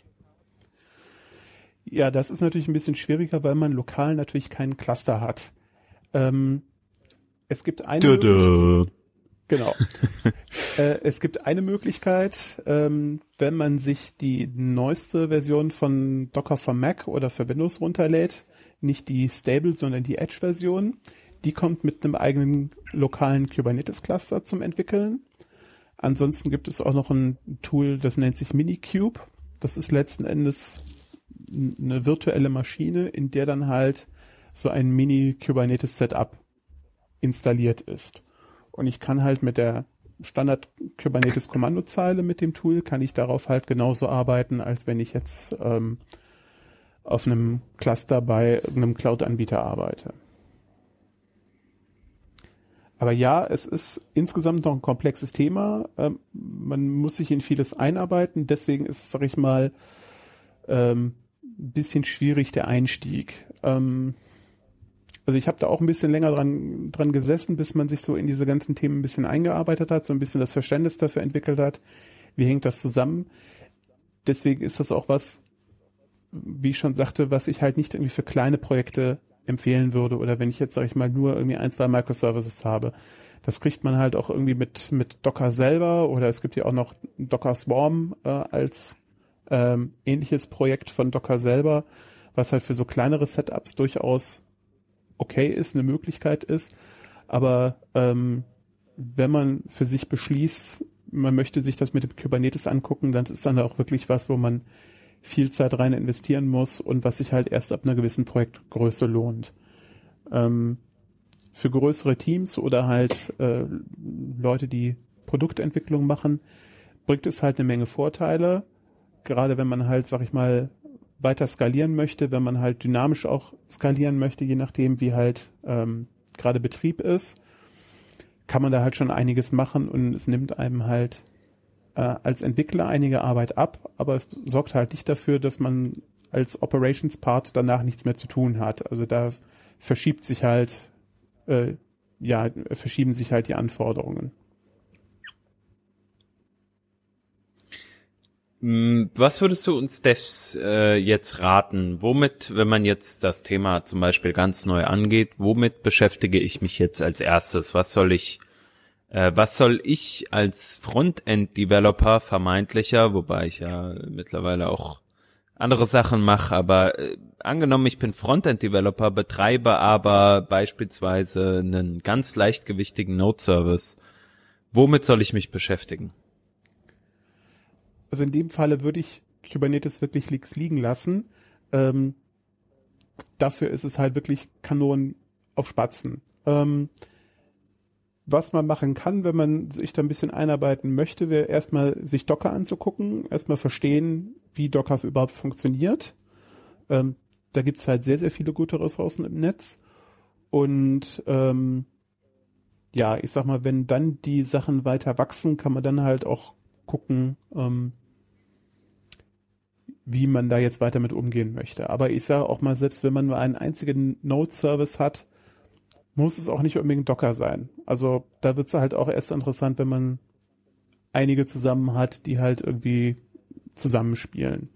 Ja, das ist natürlich ein bisschen schwieriger, weil man lokal natürlich keinen Cluster hat. Ähm, es gibt eine Dö Genau. äh, es gibt eine Möglichkeit, ähm, wenn man sich die neueste Version von Docker für Mac oder für Windows runterlädt, nicht die Stable, sondern die Edge-Version. Die kommt mit einem eigenen lokalen Kubernetes-Cluster zum Entwickeln. Ansonsten gibt es auch noch ein Tool, das nennt sich Minikube. Das ist letzten Endes eine virtuelle Maschine, in der dann halt so ein Mini-Kubernetes-Setup installiert ist. Und ich kann halt mit der Standard Kubernetes Kommandozeile mit dem Tool kann ich darauf halt genauso arbeiten, als wenn ich jetzt ähm, auf einem Cluster bei einem Cloud-Anbieter arbeite. Aber ja, es ist insgesamt noch ein komplexes Thema. Ähm, man muss sich in vieles einarbeiten. Deswegen ist es, sag ich mal, ähm, ein bisschen schwierig der Einstieg. Ähm, also ich habe da auch ein bisschen länger dran, dran gesessen, bis man sich so in diese ganzen Themen ein bisschen eingearbeitet hat, so ein bisschen das Verständnis dafür entwickelt hat. Wie hängt das zusammen? Deswegen ist das auch was, wie ich schon sagte, was ich halt nicht irgendwie für kleine Projekte empfehlen würde oder wenn ich jetzt, sag ich mal, nur irgendwie ein, zwei Microservices habe. Das kriegt man halt auch irgendwie mit, mit Docker selber oder es gibt ja auch noch Docker Swarm äh, als ähm, ähnliches Projekt von Docker selber, was halt für so kleinere Setups durchaus okay ist, eine Möglichkeit ist. Aber ähm, wenn man für sich beschließt, man möchte sich das mit dem Kubernetes angucken, dann ist dann auch wirklich was, wo man viel Zeit rein investieren muss und was sich halt erst ab einer gewissen Projektgröße lohnt. Ähm, für größere Teams oder halt äh, Leute, die Produktentwicklung machen, bringt es halt eine Menge Vorteile. Gerade wenn man halt, sag ich mal, weiter skalieren möchte, wenn man halt dynamisch auch skalieren möchte, je nachdem, wie halt ähm, gerade Betrieb ist, kann man da halt schon einiges machen und es nimmt einem halt äh, als Entwickler einige Arbeit ab, aber es sorgt halt nicht dafür, dass man als Operations Part danach nichts mehr zu tun hat. Also da verschiebt sich halt, äh, ja, verschieben sich halt die Anforderungen. Was würdest du uns Devs äh, jetzt raten? Womit, wenn man jetzt das Thema zum Beispiel ganz neu angeht, womit beschäftige ich mich jetzt als erstes? Was soll ich, äh, was soll ich als Frontend-Developer vermeintlicher, wobei ich ja mittlerweile auch andere Sachen mache, aber äh, angenommen, ich bin Frontend-Developer, betreibe aber beispielsweise einen ganz leichtgewichtigen Node-Service. Womit soll ich mich beschäftigen? Also in dem Falle würde ich Kubernetes wirklich links liegen lassen. Ähm, dafür ist es halt wirklich Kanonen auf Spatzen. Ähm, was man machen kann, wenn man sich da ein bisschen einarbeiten möchte, wäre erstmal sich Docker anzugucken, erstmal verstehen, wie Docker überhaupt funktioniert. Ähm, da gibt's halt sehr, sehr viele gute Ressourcen im Netz. Und ähm, ja, ich sag mal, wenn dann die Sachen weiter wachsen, kann man dann halt auch gucken, ähm, wie man da jetzt weiter mit umgehen möchte. Aber ich sage auch mal, selbst wenn man nur einen einzigen Node-Service hat, muss es auch nicht unbedingt Docker sein. Also da wird es halt auch erst interessant, wenn man einige zusammen hat, die halt irgendwie zusammenspielen.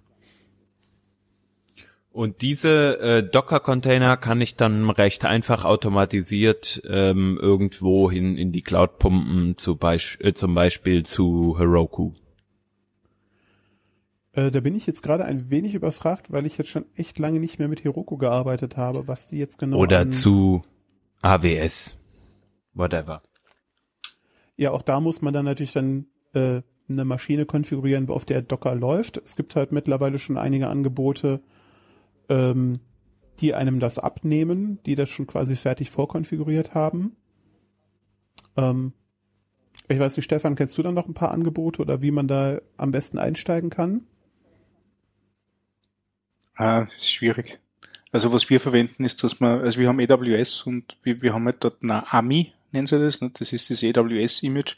Und diese äh, Docker-Container kann ich dann recht einfach automatisiert ähm, irgendwo hin in die Cloud pumpen, zu Beisp äh, zum Beispiel zu Heroku. Äh, da bin ich jetzt gerade ein wenig überfragt, weil ich jetzt schon echt lange nicht mehr mit Heroku gearbeitet habe, was die jetzt genau Oder zu AWS. Whatever. Ja, auch da muss man dann natürlich dann äh, eine Maschine konfigurieren, auf der Docker läuft. Es gibt halt mittlerweile schon einige Angebote, ähm, die einem das abnehmen, die das schon quasi fertig vorkonfiguriert haben. Ähm, ich weiß nicht, Stefan, kennst du dann noch ein paar Angebote oder wie man da am besten einsteigen kann? Ah, ist schwierig. Also was wir verwenden ist, dass wir, also wir haben AWS und wir, wir haben halt dort eine AMI, nennen sie das, ne? das ist das AWS-Image,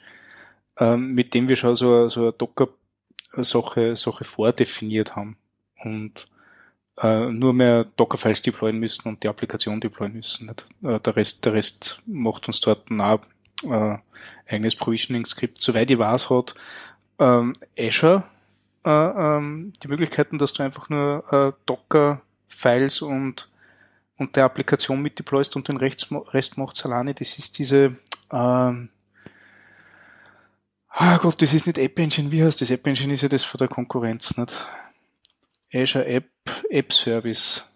ähm, mit dem wir schon so, so eine Docker-Sache Sache vordefiniert haben und äh, nur mehr Docker-Files deployen müssen und die Applikation deployen müssen. Nicht? Äh, der Rest, der Rest macht uns dort ein äh, eigenes Provisioning-Skript. Soweit ich weiß, hat ähm, Azure äh, ähm, die Möglichkeiten, dass du einfach nur äh, Docker-Files und, und der Applikation mit deployst und den Rest, Rest macht alleine. Das ist diese, ähm, ah Gott, das ist nicht App Engine. Wie heißt das? App Engine ist ja das von der Konkurrenz, nicht? Azure App, App Service.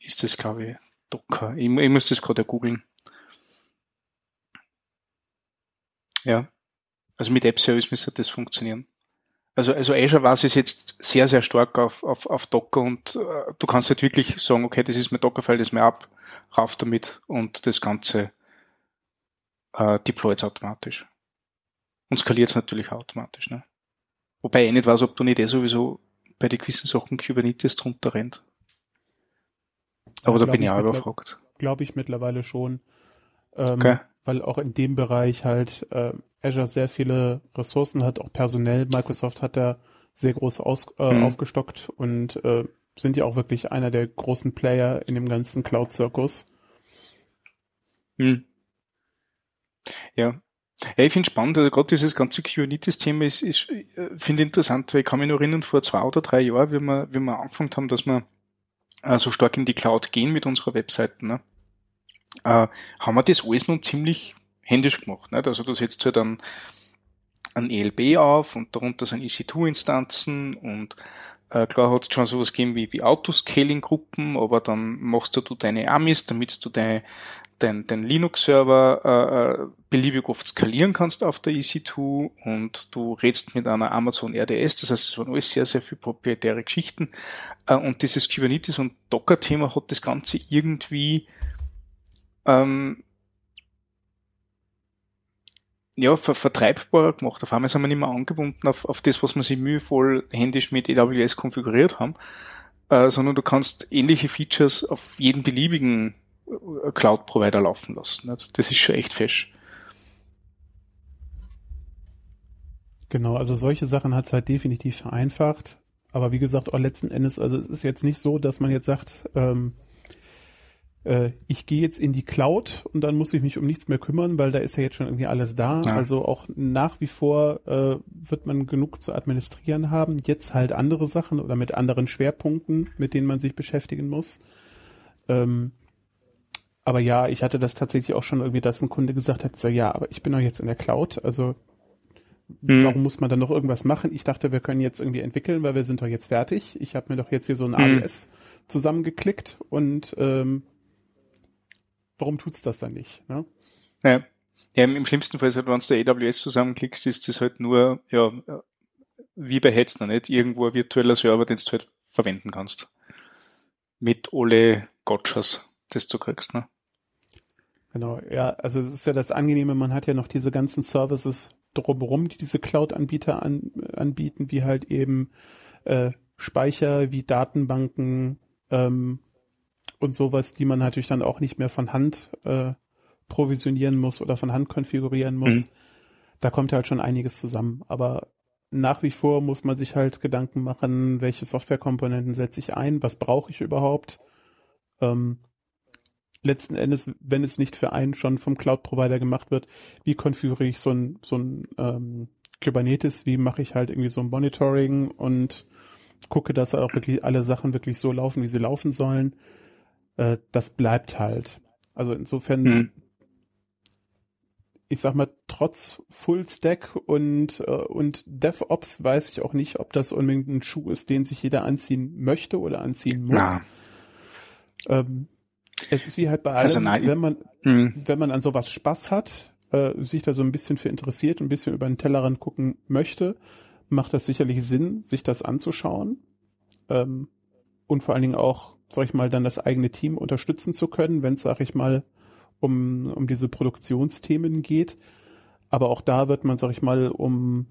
Ist das, glaube ich, Docker. Ich, ich muss das gerade googeln. Ja. Also mit App Service müsste das funktionieren. Also, also Azure war es jetzt sehr, sehr stark auf, auf, auf Docker und äh, du kannst halt wirklich sagen, okay, das ist mein Dockerfile, das mir ab, rauf damit und das Ganze äh, deployt automatisch. Und skaliert es natürlich automatisch. Ne? Wobei ich nicht weiß, ob du nicht eh sowieso bei den gewissen Sachen Kubernetes drunter rennt. Aber ja, da bin ich auch überfragt. Glaube ich mittlerweile schon. Ähm, okay. Weil auch in dem Bereich halt äh, Azure sehr viele Ressourcen hat, auch personell. Microsoft hat da sehr groß aus, äh, mhm. aufgestockt und äh, sind ja auch wirklich einer der großen Player in dem ganzen Cloud-Zirkus. Mhm. Ja. ja, ich finde spannend, also gerade dieses ganze Kubernetes-Thema ist, ist äh, finde interessant, weil ich kann mich noch erinnern, vor zwei oder drei Jahren, wie wir, wie wir angefangen haben, dass wir äh, so stark in die Cloud gehen mit unserer Webseite, ne? Äh, haben wir das alles nun ziemlich händisch gemacht. Nicht? Also du setzt halt einen, ein ELB auf und darunter sind EC2-Instanzen und äh, klar hat es schon sowas gegeben wie, wie Autoscaling-Gruppen, aber dann machst du, deine Amis, damit du deine, dein, dein Linux-Server äh, äh beliebig oft skalieren kannst auf der EC2 und du redst mit einer Amazon RDS, das heißt, es waren alles sehr, sehr viele proprietäre Geschichten äh, und dieses Kubernetes und Docker-Thema hat das Ganze irgendwie ähm, ja, ver vertreibbarer gemacht. Auf einmal sind wir nicht mehr angebunden auf, auf das, was wir sich mühevoll händisch mit AWS konfiguriert haben, äh, sondern du kannst ähnliche Features auf jeden beliebigen äh, Cloud-Provider laufen lassen. Das ist schon echt fesch. Genau, also solche Sachen hat es halt definitiv vereinfacht. Aber wie gesagt, auch letzten Endes, also es ist jetzt nicht so, dass man jetzt sagt, ähm, äh, ich gehe jetzt in die Cloud und dann muss ich mich um nichts mehr kümmern, weil da ist ja jetzt schon irgendwie alles da. Ja. Also auch nach wie vor äh, wird man genug zu administrieren haben. Jetzt halt andere Sachen oder mit anderen Schwerpunkten, mit denen man sich beschäftigen muss. Ähm, aber ja, ich hatte das tatsächlich auch schon irgendwie, dass ein Kunde gesagt hat, so ja, aber ich bin doch jetzt in der Cloud, also hm. warum muss man dann noch irgendwas machen? Ich dachte, wir können jetzt irgendwie entwickeln, weil wir sind doch jetzt fertig. Ich habe mir doch jetzt hier so ein hm. AWS zusammengeklickt und ähm, warum tut's das dann nicht? Ne? Ja. ja, im schlimmsten Fall, halt, wenn du der AWS zusammenklickst, ist das halt nur, ja, wie bei Hetzner, nicht? Irgendwo ein virtueller Server, den du halt verwenden kannst. Mit alle Gotchas, das du kriegst, ne? Genau, ja, also es ist ja das Angenehme, man hat ja noch diese ganzen Services drumherum, die diese Cloud-Anbieter an, anbieten, wie halt eben äh, Speicher, wie Datenbanken, ähm, und sowas, die man natürlich dann auch nicht mehr von Hand äh, provisionieren muss oder von Hand konfigurieren muss. Mhm. Da kommt halt schon einiges zusammen. Aber nach wie vor muss man sich halt Gedanken machen, welche Softwarekomponenten setze ich ein, was brauche ich überhaupt. Ähm, letzten Endes, wenn es nicht für einen schon vom Cloud-Provider gemacht wird, wie konfiguriere ich so ein, so ein ähm, Kubernetes, wie mache ich halt irgendwie so ein Monitoring und gucke, dass auch wirklich alle Sachen wirklich so laufen, wie sie laufen sollen äh, das bleibt halt. Also insofern, hm. ich sag mal, trotz Full Stack und, äh, und DevOps weiß ich auch nicht, ob das unbedingt ein Schuh ist, den sich jeder anziehen möchte oder anziehen muss. Ähm, es ist wie halt bei allem, also wenn man, hm. wenn man an sowas Spaß hat, äh, sich da so ein bisschen für interessiert, ein bisschen über den Tellerrand gucken möchte, macht das sicherlich Sinn, sich das anzuschauen. Ähm, und vor allen Dingen auch sag ich mal, dann das eigene Team unterstützen zu können, wenn es, sag ich mal, um, um diese Produktionsthemen geht. Aber auch da wird man, sag ich mal, um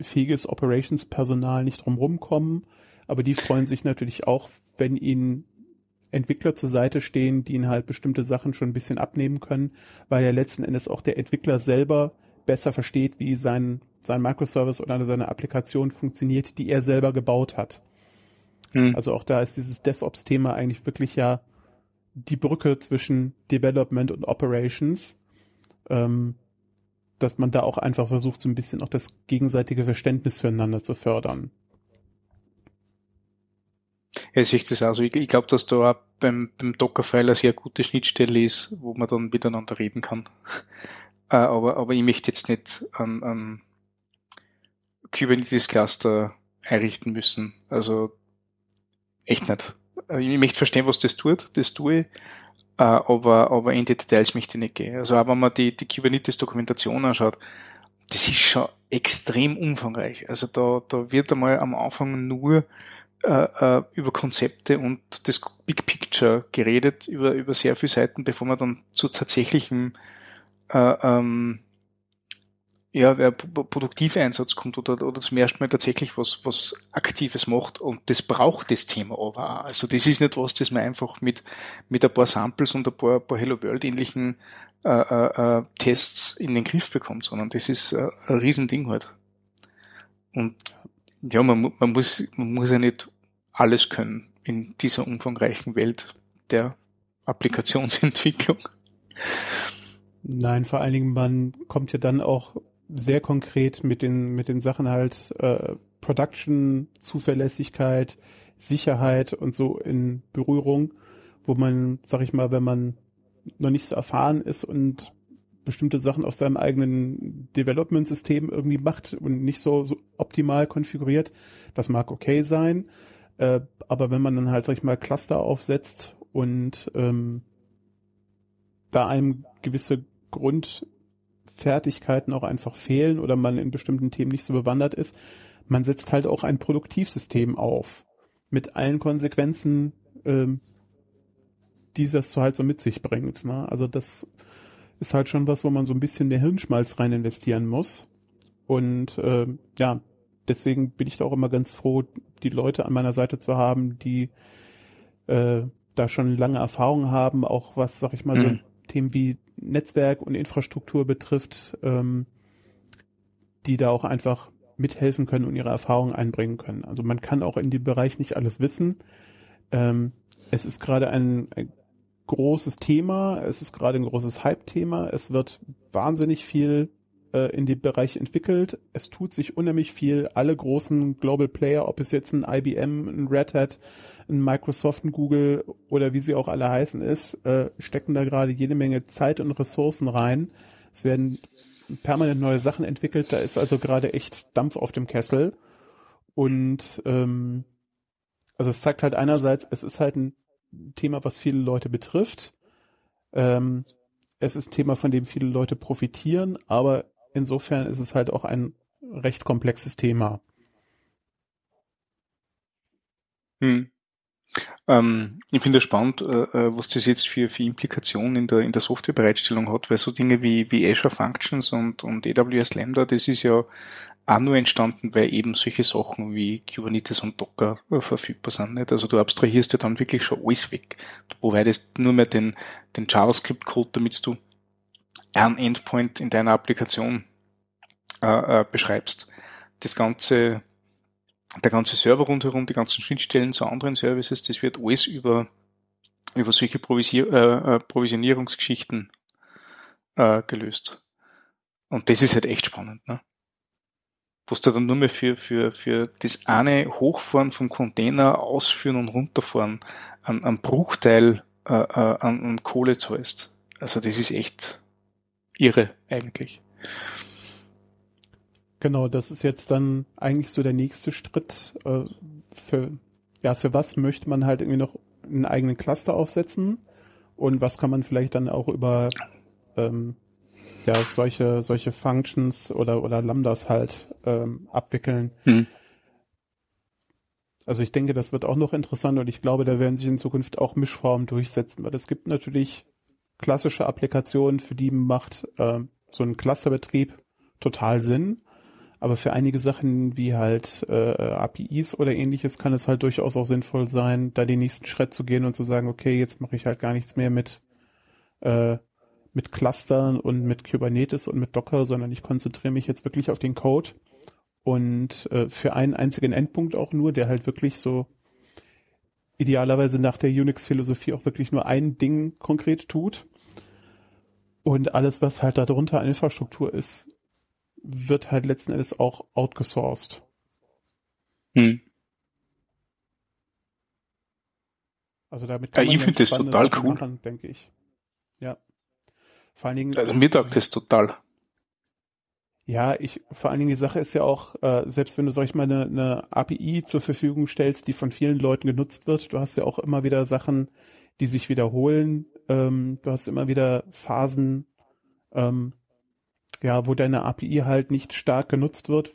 fähiges Operations-Personal nicht drum kommen. Aber die freuen sich natürlich auch, wenn ihnen Entwickler zur Seite stehen, die ihnen halt bestimmte Sachen schon ein bisschen abnehmen können, weil ja letzten Endes auch der Entwickler selber besser versteht, wie sein, sein Microservice oder seine Applikation funktioniert, die er selber gebaut hat. Mhm. Also auch da ist dieses DevOps-Thema eigentlich wirklich ja die Brücke zwischen Development und Operations, ähm, dass man da auch einfach versucht, so ein bisschen auch das gegenseitige Verständnis füreinander zu fördern. Ja, sehe ich das also. Ich, ich glaube, dass da auch beim, beim Dockerfile eine sehr gute Schnittstelle ist, wo man dann miteinander reden kann. äh, aber, aber ich möchte jetzt nicht an, an Kubernetes Cluster einrichten müssen. Also echt nicht. Äh, ich möchte verstehen, was das tut, das tue ich, äh, aber, aber in die Details möchte ich nicht gehen. Also auch wenn man die, die Kubernetes-Dokumentation anschaut, das ist schon extrem umfangreich. Also da, da wird einmal am Anfang nur äh, äh, über Konzepte und das Big Picture geredet, über, über sehr viele Seiten, bevor man dann zu tatsächlichem äh, ähm, ja, wer Produktiveinsatz kommt oder, oder zum ersten Mal tatsächlich was, was Aktives macht und das braucht das Thema aber auch. Also das ist nicht was, das man einfach mit, mit ein paar Samples und ein paar, paar Hello World ähnlichen äh, äh, äh, Tests in den Griff bekommt, sondern das ist äh, ein Riesending halt. Und ja, man, man, muss, man muss ja nicht alles können in dieser umfangreichen Welt der Applikationsentwicklung. Nein, vor allen Dingen, man kommt ja dann auch sehr konkret mit den, mit den Sachen halt äh, Production, Zuverlässigkeit, Sicherheit und so in Berührung, wo man, sag ich mal, wenn man noch nicht so erfahren ist und bestimmte Sachen auf seinem eigenen Development-System irgendwie macht und nicht so, so optimal konfiguriert. Das mag okay sein. Äh, aber wenn man dann halt, sag ich mal, Cluster aufsetzt und ähm, da einem gewisse Grundfertigkeiten auch einfach fehlen oder man in bestimmten Themen nicht so bewandert ist, man setzt halt auch ein Produktivsystem auf. Mit allen Konsequenzen, ähm, die das so halt so mit sich bringt. Ne? Also das ist halt schon was, wo man so ein bisschen mehr Hirnschmalz rein investieren muss. Und äh, ja, deswegen bin ich da auch immer ganz froh, die Leute an meiner Seite zu haben, die äh, da schon lange Erfahrung haben, auch was, sag ich mal, mhm. so Themen wie Netzwerk und Infrastruktur betrifft, ähm, die da auch einfach mithelfen können und ihre Erfahrungen einbringen können. Also man kann auch in dem Bereich nicht alles wissen. Ähm, es ist gerade ein, ein großes Thema, es ist gerade ein großes Hype-Thema, es wird wahnsinnig viel äh, in dem Bereich entwickelt, es tut sich unheimlich viel, alle großen Global Player, ob es jetzt ein IBM, ein Red Hat, ein Microsoft, ein Google oder wie sie auch alle heißen ist, äh, stecken da gerade jede Menge Zeit und Ressourcen rein. Es werden permanent neue Sachen entwickelt, da ist also gerade echt Dampf auf dem Kessel. Und ähm, also es zeigt halt einerseits, es ist halt ein Thema, was viele Leute betrifft. Ähm, es ist ein Thema, von dem viele Leute profitieren, aber insofern ist es halt auch ein recht komplexes Thema. Hm. Ähm, ich finde es spannend, äh, äh, was das jetzt für, für Implikationen in der, in der Softwarebereitstellung hat, weil so Dinge wie, wie Azure Functions und, und AWS Lambda, das ist ja auch nur entstanden, weil eben solche Sachen wie Kubernetes und Docker äh, verfügbar sind. Nicht? Also du abstrahierst ja dann wirklich schon alles weg. Du providest nur mehr den, den JavaScript-Code, damit du einen Endpoint in deiner Applikation äh, äh, beschreibst. Das ganze der ganze Server rundherum, die ganzen Schnittstellen zu anderen Services, das wird alles über, über solche Provisier äh, äh, Provisionierungsgeschichten äh, gelöst. Und das ist halt echt spannend, ne? Wo du dann nur mehr für, für, für das eine Hochfahren vom Container, Ausführen und Runterfahren an, an Bruchteil äh, äh, an, an Kohle zahlst. Also das ist echt irre eigentlich. Genau, das ist jetzt dann eigentlich so der nächste Schritt. Äh, für, ja, für was möchte man halt irgendwie noch einen eigenen Cluster aufsetzen und was kann man vielleicht dann auch über ähm, ja, solche, solche Functions oder, oder Lambdas halt ähm, abwickeln. Mhm. Also ich denke, das wird auch noch interessant und ich glaube, da werden sich in Zukunft auch Mischformen durchsetzen, weil es gibt natürlich klassische Applikationen, für die macht äh, so ein Clusterbetrieb total Sinn. Aber für einige Sachen wie halt äh, APIs oder ähnliches kann es halt durchaus auch sinnvoll sein, da den nächsten Schritt zu gehen und zu sagen, okay, jetzt mache ich halt gar nichts mehr mit äh, mit Clustern und mit Kubernetes und mit Docker, sondern ich konzentriere mich jetzt wirklich auf den Code und äh, für einen einzigen Endpunkt auch nur, der halt wirklich so idealerweise nach der Unix-Philosophie auch wirklich nur ein Ding konkret tut. Und alles, was halt darunter an Infrastruktur ist, wird halt letzten Endes auch outgesourced. Hm. Also damit kann ja, ich finde das total cool, machen, denke ich. Ja. Vor allen Dingen. Also mir taugt das total. Ja, ich, vor allen Dingen die Sache ist ja auch, äh, selbst wenn du, sag ich mal, eine, eine API zur Verfügung stellst, die von vielen Leuten genutzt wird, du hast ja auch immer wieder Sachen, die sich wiederholen. Ähm, du hast immer wieder Phasen, ähm, ja, wo deine API halt nicht stark genutzt wird.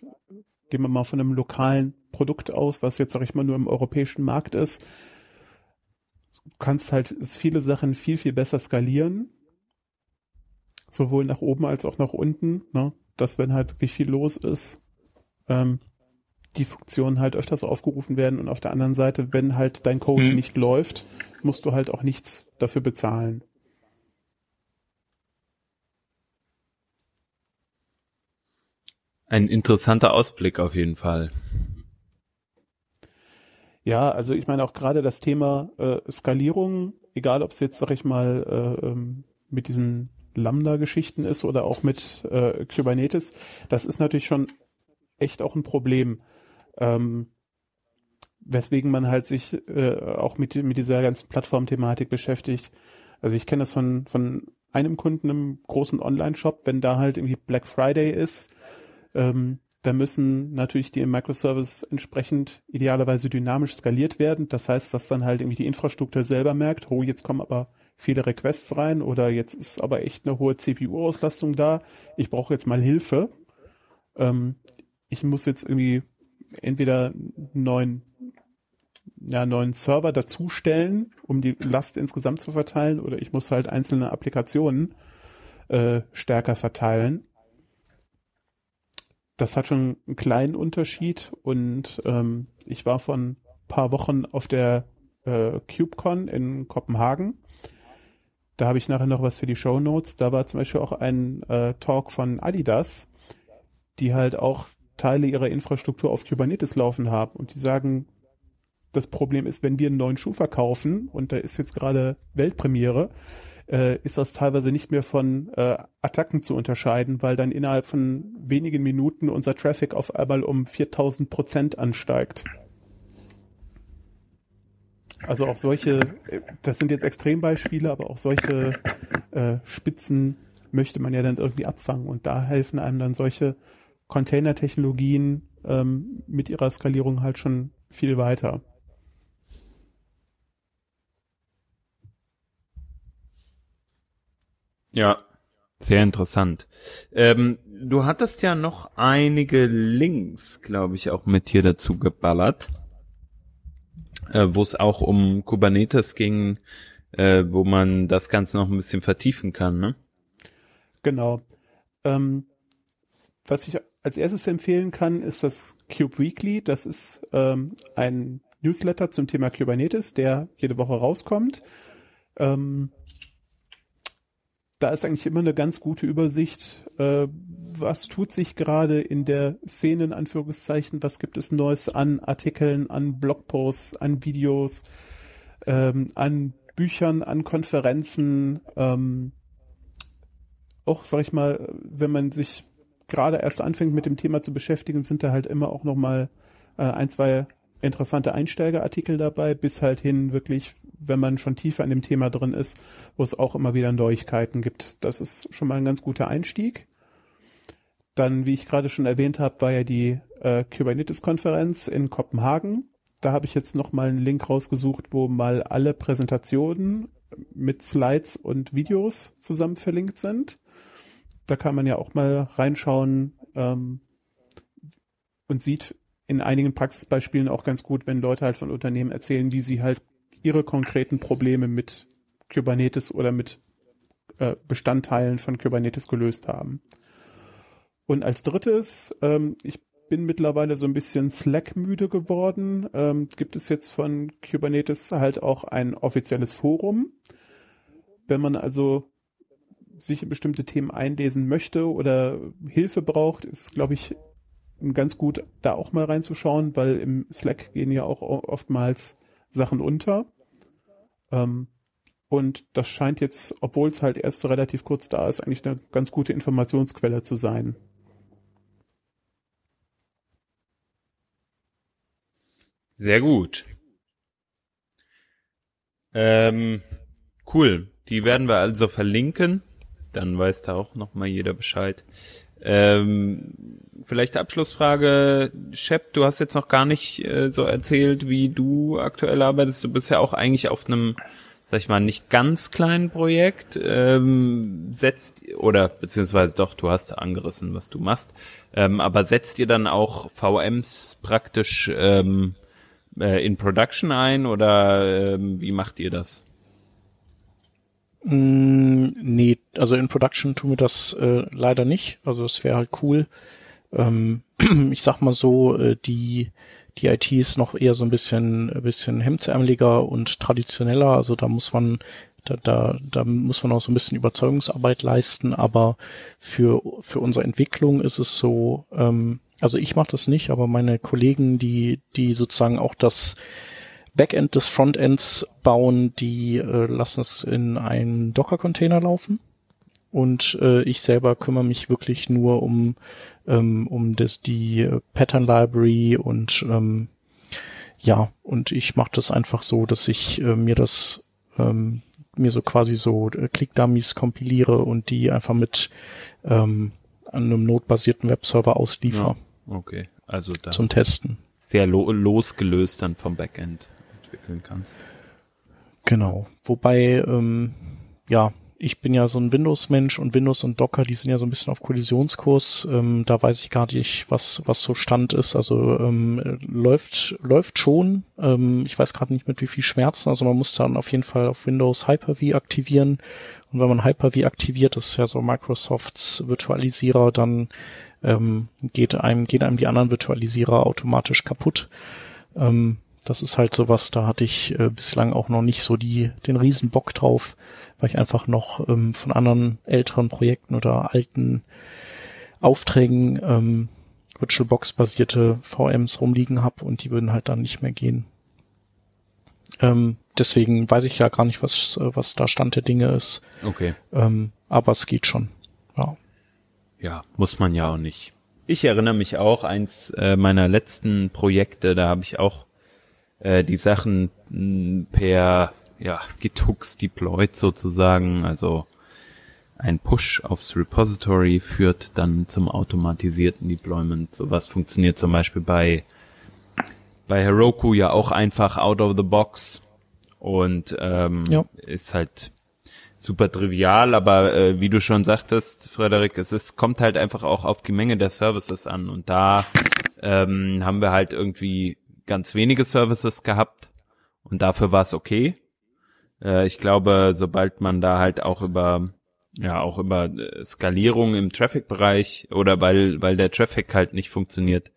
Gehen wir mal von einem lokalen Produkt aus, was jetzt, sag ich mal, nur im europäischen Markt ist. Du kannst halt viele Sachen viel, viel besser skalieren. Sowohl nach oben als auch nach unten, ne? Dass wenn halt wirklich viel los ist, ähm, die Funktionen halt öfters aufgerufen werden und auf der anderen Seite, wenn halt dein Code hm. nicht läuft, musst du halt auch nichts dafür bezahlen. Ein interessanter Ausblick auf jeden Fall. Ja, also ich meine auch gerade das Thema äh, Skalierung, egal ob es jetzt, sag ich mal, äh, ähm, mit diesen Lambda-Geschichten ist oder auch mit äh, Kubernetes, das ist natürlich schon echt auch ein Problem. Ähm, weswegen man halt sich äh, auch mit, mit dieser ganzen Plattformthematik beschäftigt. Also ich kenne das von, von einem Kunden im großen Online-Shop, wenn da halt irgendwie Black Friday ist, ähm, da müssen natürlich die Microservices entsprechend idealerweise dynamisch skaliert werden. Das heißt, dass dann halt irgendwie die Infrastruktur selber merkt, oh, jetzt kommen aber viele Requests rein oder jetzt ist aber echt eine hohe CPU-Auslastung da. Ich brauche jetzt mal Hilfe. Ähm, ich muss jetzt irgendwie entweder einen neuen, ja, neuen Server dazustellen, um die Last insgesamt zu verteilen, oder ich muss halt einzelne Applikationen äh, stärker verteilen. Das hat schon einen kleinen Unterschied und ähm, ich war von paar Wochen auf der äh, KubeCon in Kopenhagen. Da habe ich nachher noch was für die Show Notes. Da war zum Beispiel auch ein äh, Talk von Adidas, die halt auch Teile ihrer Infrastruktur auf Kubernetes laufen haben und die sagen, das Problem ist, wenn wir einen neuen Schuh verkaufen und da ist jetzt gerade Weltpremiere, äh, ist das teilweise nicht mehr von äh, Attacken zu unterscheiden, weil dann innerhalb von wenigen Minuten unser Traffic auf einmal um 4000 Prozent ansteigt. Also auch solche, das sind jetzt Extrembeispiele, aber auch solche äh, Spitzen möchte man ja dann irgendwie abfangen und da helfen einem dann solche Container-Technologien ähm, mit ihrer Skalierung halt schon viel weiter. Ja, sehr interessant. Ähm, du hattest ja noch einige Links, glaube ich, auch mit hier dazu geballert, äh, wo es auch um Kubernetes ging, äh, wo man das Ganze noch ein bisschen vertiefen kann, ne? Genau. Ähm, was ich als erstes empfehlen kann, ist das Cube Weekly. Das ist ähm, ein Newsletter zum Thema Kubernetes, der jede Woche rauskommt. Ähm, da ist eigentlich immer eine ganz gute Übersicht, äh, was tut sich gerade in der Szene, in Anführungszeichen, was gibt es Neues an Artikeln, an Blogposts, an Videos, ähm, an Büchern, an Konferenzen, ähm, auch, sag ich mal, wenn man sich gerade erst anfängt mit dem Thema zu beschäftigen, sind da halt immer auch nochmal äh, ein, zwei interessante Einsteigerartikel dabei, bis halt hin wirklich, wenn man schon tiefer an dem Thema drin ist, wo es auch immer wieder Neuigkeiten gibt. Das ist schon mal ein ganz guter Einstieg. Dann, wie ich gerade schon erwähnt habe, war ja die äh, Kubernetes-Konferenz in Kopenhagen. Da habe ich jetzt noch mal einen Link rausgesucht, wo mal alle Präsentationen mit Slides und Videos zusammen verlinkt sind da kann man ja auch mal reinschauen ähm, und sieht in einigen Praxisbeispielen auch ganz gut, wenn Leute halt von Unternehmen erzählen, wie sie halt ihre konkreten Probleme mit Kubernetes oder mit äh, Bestandteilen von Kubernetes gelöst haben. Und als drittes, ähm, ich bin mittlerweile so ein bisschen Slack-müde geworden. Ähm, gibt es jetzt von Kubernetes halt auch ein offizielles Forum. Wenn man also sich in bestimmte Themen einlesen möchte oder Hilfe braucht, ist es, glaube ich, ganz gut, da auch mal reinzuschauen, weil im Slack gehen ja auch oftmals Sachen unter. Ähm, und das scheint jetzt, obwohl es halt erst relativ kurz da ist, eigentlich eine ganz gute Informationsquelle zu sein. Sehr gut. Ähm, cool. Die werden wir also verlinken dann weiß da auch nochmal jeder Bescheid. Ähm, vielleicht Abschlussfrage, Shep, du hast jetzt noch gar nicht äh, so erzählt, wie du aktuell arbeitest. Du bist ja auch eigentlich auf einem, sag ich mal, nicht ganz kleinen Projekt. Ähm, setzt oder beziehungsweise doch, du hast angerissen, was du machst. Ähm, aber setzt ihr dann auch VMs praktisch ähm, äh, in Production ein oder ähm, wie macht ihr das? Mm, nee, also in Production tun wir das äh, leider nicht. Also es wäre halt cool. Ähm, ich sag mal so, äh, die die IT ist noch eher so ein bisschen bisschen hemdsärmeliger und traditioneller. Also da muss man da, da, da muss man auch so ein bisschen Überzeugungsarbeit leisten, aber für, für unsere Entwicklung ist es so, ähm, also ich mache das nicht, aber meine Kollegen, die, die sozusagen auch das Backend des Frontends bauen, die äh, lassen es in einen Docker-Container laufen. Und äh, ich selber kümmere mich wirklich nur um, ähm, um das, die äh, Pattern Library und ähm, ja, und ich mache das einfach so, dass ich äh, mir das ähm, mir so quasi so äh, Click-Dummies kompiliere und die einfach mit ähm, einem notbasierten Webserver ausliefer Ja, okay. Also da zum Testen. sehr lo losgelöst dann vom Backend entwickeln kannst. Genau. Wobei, ähm, ja, ich bin ja so ein Windows-Mensch und Windows und Docker, die sind ja so ein bisschen auf Kollisionskurs. Ähm, da weiß ich gar nicht, was, was so Stand ist. Also ähm, äh, läuft, läuft schon. Ähm, ich weiß gerade nicht mit wie viel Schmerzen. Also man muss dann auf jeden Fall auf Windows Hyper-V aktivieren. Und wenn man Hyper-V aktiviert, das ist ja so Microsofts Virtualisierer, dann ähm, geht einem, gehen einem die anderen Virtualisierer automatisch kaputt. Ähm, das ist halt sowas, da hatte ich äh, bislang auch noch nicht so die, den riesen Bock drauf, weil ich einfach noch ähm, von anderen älteren Projekten oder alten Aufträgen ähm, VirtualBox-basierte VMs rumliegen habe und die würden halt dann nicht mehr gehen. Ähm, deswegen weiß ich ja gar nicht, was, äh, was da Stand der Dinge ist. Okay. Ähm, aber es geht schon. Ja. Ja, muss man ja auch nicht. Ich erinnere mich auch, eins äh, meiner letzten Projekte, da habe ich auch äh, die Sachen mh, per ja, Gitux deployed sozusagen, also ein Push aufs Repository führt dann zum automatisierten Deployment. Sowas funktioniert zum Beispiel bei bei Heroku ja auch einfach out of the box und ähm, Ja. ist halt super trivial, aber äh, wie du schon sagtest, Frederik, es ist, kommt halt einfach auch auf die Menge der Services an und da ähm, haben wir halt irgendwie ganz wenige Services gehabt und dafür war es okay. Äh, ich glaube, sobald man da halt auch über ja auch über äh, Skalierung im Traffic-Bereich oder weil weil der Traffic halt nicht funktioniert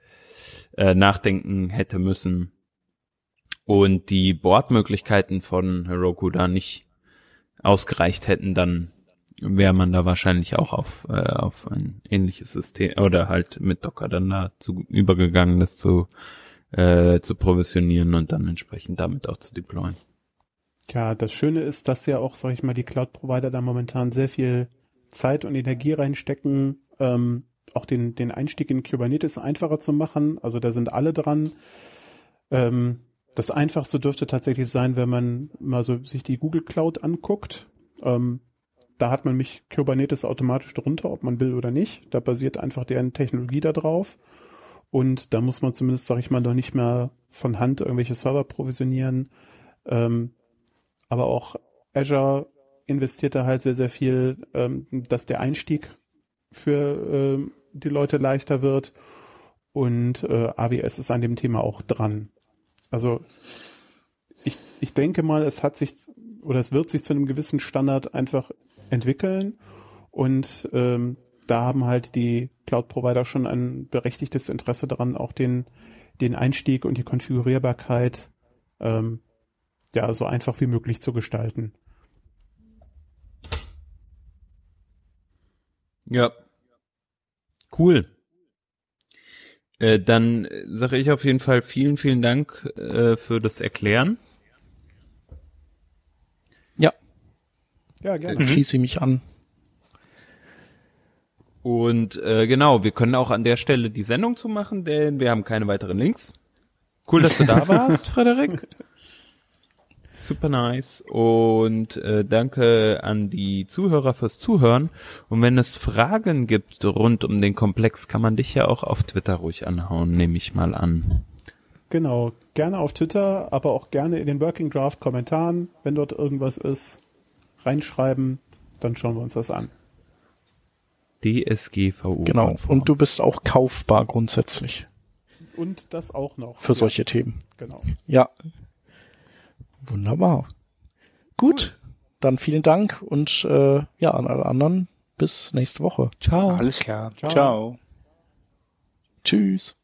äh, nachdenken hätte müssen und die Bordmöglichkeiten von Heroku da nicht ausgereicht hätten, dann wäre man da wahrscheinlich auch auf, äh, auf ein ähnliches System oder halt mit Docker dann dazu übergegangen, das zu, äh, zu provisionieren und dann entsprechend damit auch zu deployen. Ja, das Schöne ist, dass ja auch, sag ich mal, die Cloud-Provider da momentan sehr viel Zeit und Energie reinstecken, ähm, auch den, den Einstieg in Kubernetes einfacher zu machen. Also da sind alle dran. Ähm, das Einfachste dürfte tatsächlich sein, wenn man mal so sich die Google Cloud anguckt. Ähm, da hat man mich Kubernetes automatisch drunter, ob man will oder nicht. Da basiert einfach deren Technologie da drauf. Und da muss man zumindest, sag ich mal, noch nicht mehr von Hand irgendwelche Server provisionieren. Ähm, aber auch Azure investiert da halt sehr, sehr viel, ähm, dass der Einstieg für ähm, die Leute leichter wird. Und äh, AWS ist an dem Thema auch dran. Also ich, ich denke mal, es hat sich oder es wird sich zu einem gewissen Standard einfach entwickeln. Und ähm, da haben halt die Cloud-Provider schon ein berechtigtes Interesse daran, auch den, den Einstieg und die Konfigurierbarkeit ähm, ja so einfach wie möglich zu gestalten. Ja. Cool. Äh, dann sage ich auf jeden Fall vielen, vielen Dank äh, für das Erklären. Ja, Ja, gerne. schließe ich mich an. Und äh, genau, wir können auch an der Stelle die Sendung zu machen, denn wir haben keine weiteren Links. Cool, dass du da warst, Frederik. Super nice. Und äh, danke an die Zuhörer fürs Zuhören. Und wenn es Fragen gibt rund um den Komplex, kann man dich ja auch auf Twitter ruhig anhauen, nehme ich mal an. Genau, gerne auf Twitter, aber auch gerne in den Working Draft Kommentaren, wenn dort irgendwas ist, reinschreiben, dann schauen wir uns das an. DSGVO. Genau. konform. Und du bist auch kaufbar grundsätzlich Und das auch noch. für Ja, solche Themen. Genau. Ja. Wunderbar. Gut. Dann vielen Dank und äh, ja, an alle anderen bis nächste Woche. Ciao. Alles klar. Ciao. Ciao. Tschüss.